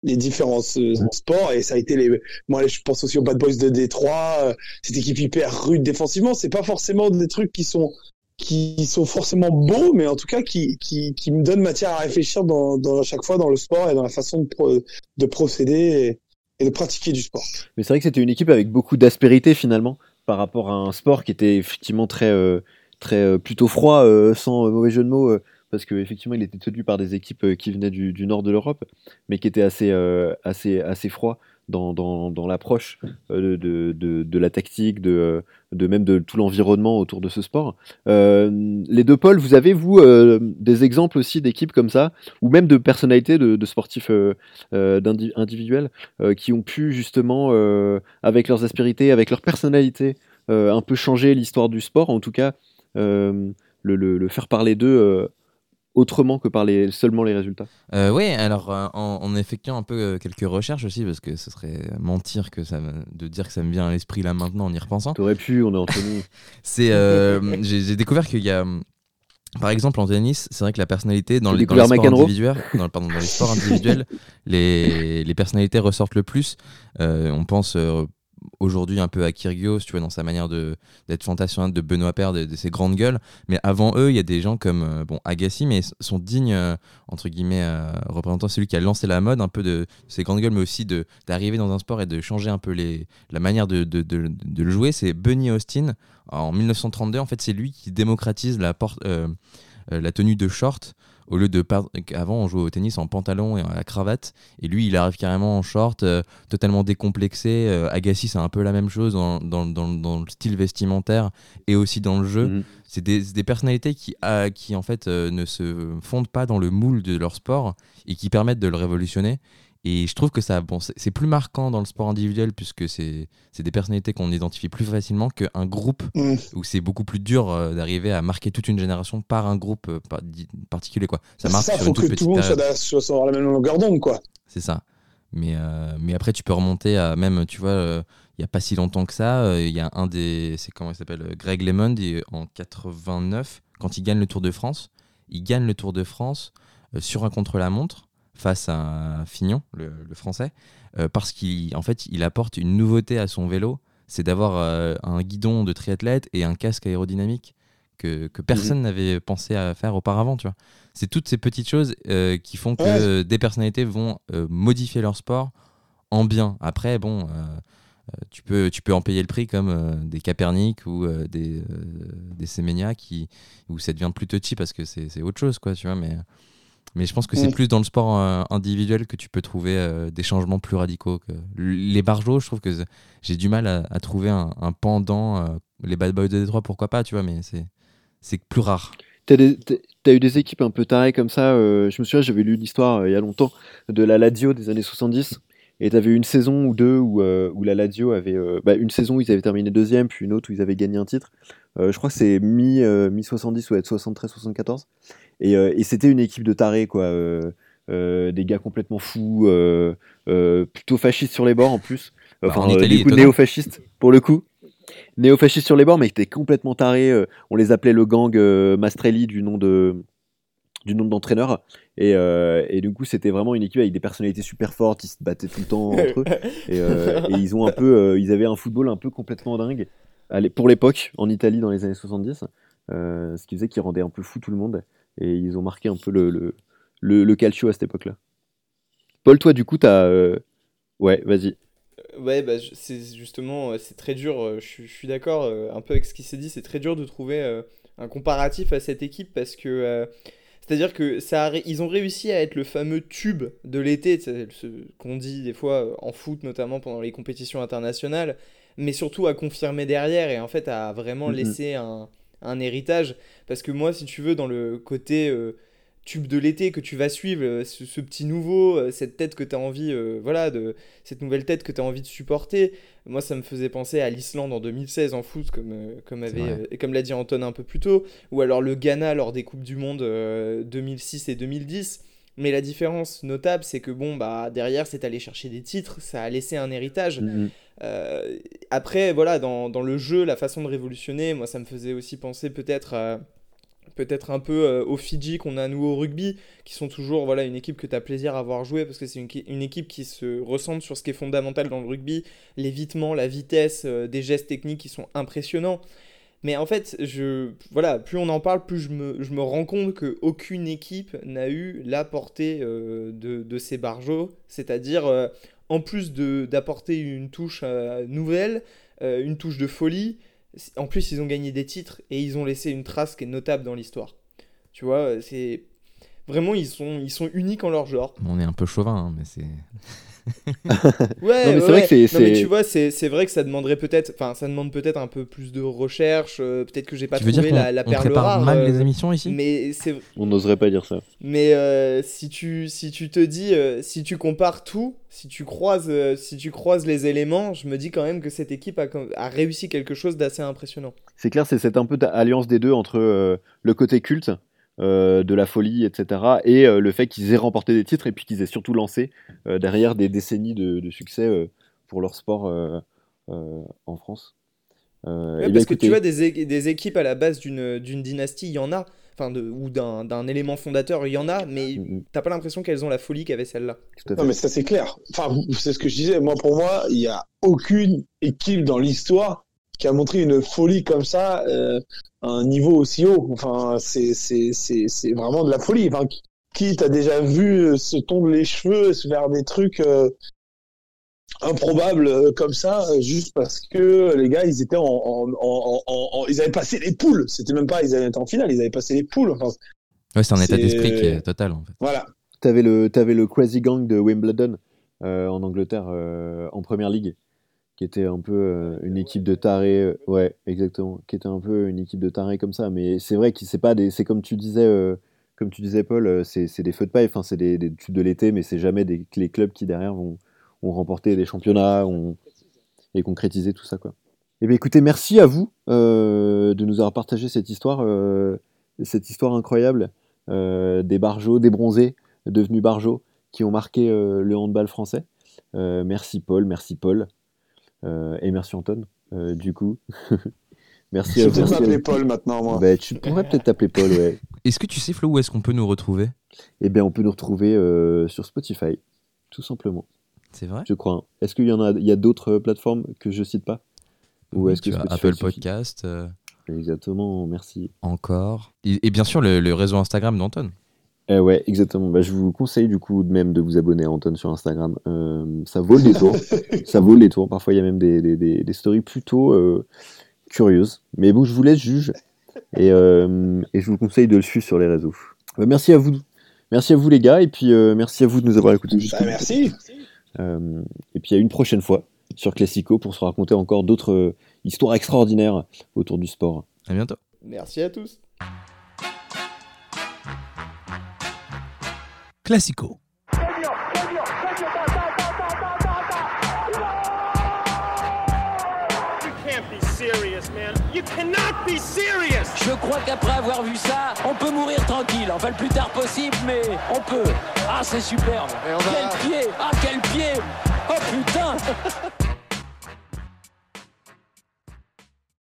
les différents euh, sports et ça a été les moi je pense aussi aux Bad Boys de Détroit euh, cette équipe hyper rude défensivement. C'est pas forcément des trucs qui sont qui sont forcément beaux mais en tout cas qui qui, qui me donnent matière à réfléchir dans, dans chaque fois dans le sport et dans la façon de, de procéder et, de pratiquer du sport. Mais c'est vrai que c'était une équipe avec beaucoup d'aspérité finalement par rapport à un sport qui était effectivement très euh, très plutôt froid sans mauvais jeu de mots parce qu'effectivement, il était tenu par des équipes euh, qui venaient du, nord de l'Europe, mais qui étaient assez, euh, assez, assez froids dans, dans, dans l'approche euh, de, de, de, la tactique, de, de même de tout l'environnement autour de ce sport. les deux pôles, vous avez, vous, des exemples aussi d'équipes comme ça, ou même de personnalités, de, sportifs individuels, qui ont pu justement, avec leurs aspérités, avec leur personnalité, un peu changer l'histoire du sport, en tout cas, le, faire parler d'eux autrement que par les, seulement les résultats euh, Oui, alors euh, en, effectuant un peu euh, quelques recherches aussi, parce que ce serait mentir que ça, de dire que ça me vient à l'esprit là maintenant en y repensant. T'aurais pu, on est nous. C'est, j'ai découvert qu'il y a, par exemple en tennis, c'est vrai que la personnalité dans, les, dans les, sports individuels, dans, pardon, dans les sports individuels, les, les personnalités ressortent le plus. on pense aujourd'hui un peu à Kyrgios, tu vois, dans sa manière d'être fantastique, de Benoît Paire, de, de, ses grandes gueules. Mais avant eux, il y a des gens comme euh, bon Agassi, mais sont dignes, euh, entre guillemets, euh, représentant celui qui a lancé la mode, un peu de, ces grandes gueules, mais aussi d'arriver dans un sport et de changer un peu les, la manière de, de, de le jouer. C'est Bunny Austin. En 1932, en fait, c'est lui qui démocratise la, porte, la tenue de short au lieu de avant on jouait au tennis en pantalon et à la cravate et lui il arrive carrément en short euh, totalement décomplexé euh, Agassi c'est un peu la même chose dans, dans, dans, le style vestimentaire et aussi dans le jeu mhm. c'est des, des, personnalités qui, qui en fait euh, ne se fondent pas dans le moule de leur sport et qui permettent de le révolutionner et je trouve que ça, bon, c'est plus marquant dans le sport individuel puisque c'est des personnalités qu'on identifie plus facilement qu'un groupe mm. où c'est beaucoup plus dur euh, d'arriver à marquer toute une génération par un groupe euh, particulier. Quoi. Ça marche ça, faut que tout le monde soit, sur la même longueur d'onde. C'est ça. Mais, euh, mais après, tu peux remonter à même, tu vois, il n'y a pas si longtemps que ça, il y a un des. C'est comment il s'appelle Greg LeMond en 89, quand il gagne le Tour de France. Il gagne le Tour de France sur un contre-la-montre face à Fignon, le, français, euh, parce qu'en fait, il apporte une nouveauté à son vélo, c'est d'avoir euh, un guidon de triathlète et un casque aérodynamique que, personne mhm. n'avait pensé à faire auparavant, tu vois. C'est toutes ces petites choses euh, qui font que des personnalités vont modifier leur sport en bien. Après, bon, tu, peux, tu peux en payer le prix comme des Capernic ou des, des Semenya qui, où ça devient plus touchy parce que c'est autre chose, quoi, tu vois. Mais, mais je pense que c'est mm. plus dans le sport individuel que tu peux trouver des changements plus radicaux. Que... Les barjots, je trouve que j'ai du mal à, trouver un, un pendant. les Bad Boys de Détroit, pourquoi pas, tu vois, mais c'est plus rare. T'as eu des équipes un peu tarées comme ça. Euh, je me souviens, j'avais lu l'histoire euh, il y a longtemps de la Lazio des années 70. Et t'avais une saison ou deux où, euh, où la Lazio avait. Bah, une saison où ils avaient terminé deuxième, puis une autre où ils avaient gagné un titre. je crois que c'est mi, mi 70 ou 73-74. Et, et c'était une équipe de tarés, quoi. des gars complètement fous, plutôt fascistes sur les bords en plus. Bah, enfin, en néo-fascistes pour le coup néo-fascistes sur les bords, mais qui étaient complètement tarés. Euh, on les appelait le gang euh, Mastrelli du nom de du nom d'entraîneur. Et, euh, et, du coup, c'était vraiment une équipe avec des personnalités super fortes. Ils se battaient tout le temps entre eux. Et, ils ont un peu, ils avaient un football un peu complètement dingue. Pour l'époque, en Italie dans les années 70, ce qui faisait qu'ils rendaient un peu fou tout le monde. Et ils ont marqué un peu le, le, le, calcio à cette époque-là. Paul, toi, du coup, t'as. Ouais, vas-y. Ouais, bah, c'est justement, euh, c'est très dur, euh, je, suis d'accord euh, un peu avec ce qui s'est dit, c'est très dur de trouver un comparatif à cette équipe parce que, c'est-à-dire que ça ils ont réussi à être le fameux tube de l'été, ce qu'on dit des fois en foot, notamment pendant les compétitions internationales, mais surtout à confirmer derrière et en fait à vraiment laisser un, un héritage. Parce que moi, si tu veux, dans le côté tube de l'été que tu vas suivre, euh, ce, petit nouveau, euh, cette tête que tu as envie, euh, voilà, de, cette nouvelle tête que tu as envie de supporter. Moi, ça me faisait penser à l'Islande en 2016 en foot, comme, comme, avait, comme l'a dit Anton un peu plus tôt, ou alors le Ghana lors des Coupes du Monde 2006 et 2010. Mais la différence notable, c'est que bon, bah, derrière, c'est aller chercher des titres, ça a laissé un héritage. Mm-hmm. après, voilà, dans, dans, le jeu, la façon de révolutionner, moi, ça me faisait aussi penser peut-être à peut-être un peu euh, au Fidji qu'on a nous au rugby, qui sont toujours voilà, une équipe que tu as plaisir à voir jouer parce que c'est une, équipe qui se ressent sur ce qui est fondamental dans le rugby, l'évitement, la vitesse, euh, des gestes techniques qui sont impressionnants. Mais en fait, je, voilà, plus on en parle, plus je me, je me rends compte qu'aucune équipe n'a eu la portée euh, de, de, ces barjots, c'est-à-dire en plus d'apporter une touche nouvelle, une touche de folie, en plus, ils ont gagné des titres et ils ont laissé une trace qui est notable dans l'histoire. Tu vois, c'est vraiment ils sont ils sont uniques en leur genre. On est un peu chauvin, hein, mais c'est ouais, mais c'est vrai que c'est. tu vois, c'est vrai que ça demanderait peut-être. Enfin, ça demande peut-être un peu plus de recherche. Euh, peut-être que j'ai pas trouvé la, la perle rare. mal les euh, émissions ici? Mais On n'oserait pas dire ça. Mais euh, si, tu, si tu te dis. si tu compares tout, si tu, croises, si tu croises les éléments, je me dis quand même que cette équipe a, a réussi quelque chose d'assez impressionnant. C'est clair, c'est cette un peu alliance des deux entre le côté culte euh, de la folie, etc. Et euh, le fait qu'ils aient remporté des titres et puis qu'ils aient surtout lancé euh, derrière des décennies de, succès pour leur sport en France. Ouais, parce que tu vois, des, des, équipes à la base d'une dynastie, il y en a. Enfin, de, ou d'un élément fondateur, il y en a, mais mm, mm. t'as pas l'impression qu'elles ont la folie qu'avait celle-là. Non, mais ça c'est clair. Enfin, c'est ce que je disais. Moi, pour moi, il y a aucune équipe dans l'histoire qui a montré une folie comme ça euh, à un niveau aussi haut. Enfin, c'est c'est c'est c'est vraiment de la folie. Enfin, qui t'a déjà vu se tondre les cheveux, se faire des trucs euh, improbables euh, comme ça, juste parce que les gars, ils étaient en, en, en, en ils avaient passé les poules. C'était même pas, ils avaient été en finale, ils avaient passé les poules. Enfin, ouais, c'est un état d'esprit qui est total en fait. Voilà. T'avais le t'avais le Crazy Gang de Wimbledon en Angleterre en première ligue qui était un peu euh, une équipe de tarés, euh, ouais, exactement, qui était un peu une équipe de tarés comme ça. Mais c'est vrai que c'est pas c'est comme tu disais, euh, comme tu disais Paul, c'est, des feux de paille, enfin c'est des, des tubes de l'été, mais c'est jamais les clubs qui derrière vont, ont remporté des championnats et concrétiser tout ça quoi. Eh bien écoutez, merci à vous de nous avoir partagé cette histoire, cette histoire incroyable des barjots, des bronzés devenus barjots qui ont marqué le handball français. merci Paul, merci Paul. Euh, et merci Anton, euh, du coup. merci à vous. Je m'appeler Paul maintenant, moi. Bah, tu pourrais peut-être t'appeler Paul, ouais. Est-ce que tu sais, Flo, où est-ce qu'on peut nous retrouver? Eh bien, on peut nous retrouver euh, sur Spotify, tout simplement. C'est vrai? Je crois. Est-ce qu'il y en a, il y a d'autres plateformes que je cite pas? Ou est-ce que Apple Podcast Exactement, merci. Encore. Et, bien sûr, le, réseau Instagram d'Anton. Eh ouais, exactement. Bah, je vous conseille du coup de même de vous abonner à Anton sur Instagram. Euh, ça vaut le détour. ça vaut le détour. Parfois, il y a même des, des, des, des stories plutôt euh, curieuses. Mais bon, je vous laisse juge. Et, euh, et je vous conseille de le suivre sur les réseaux. Bah, merci à vous. Merci à vous les gars. Et puis euh, merci à vous de nous avoir écoutés jusqu'au Bah, merci. Euh, et puis à une prochaine fois sur Classico pour se raconter encore d'autres euh, histoires extraordinaires autour du sport. À bientôt. Merci à tous. Serious. Je crois qu'après avoir vu ça, on peut mourir tranquille. Enfin, le plus tard possible, mais on peut. Ah, c'est superbe. Quel pied Ah, quel pied Oh putain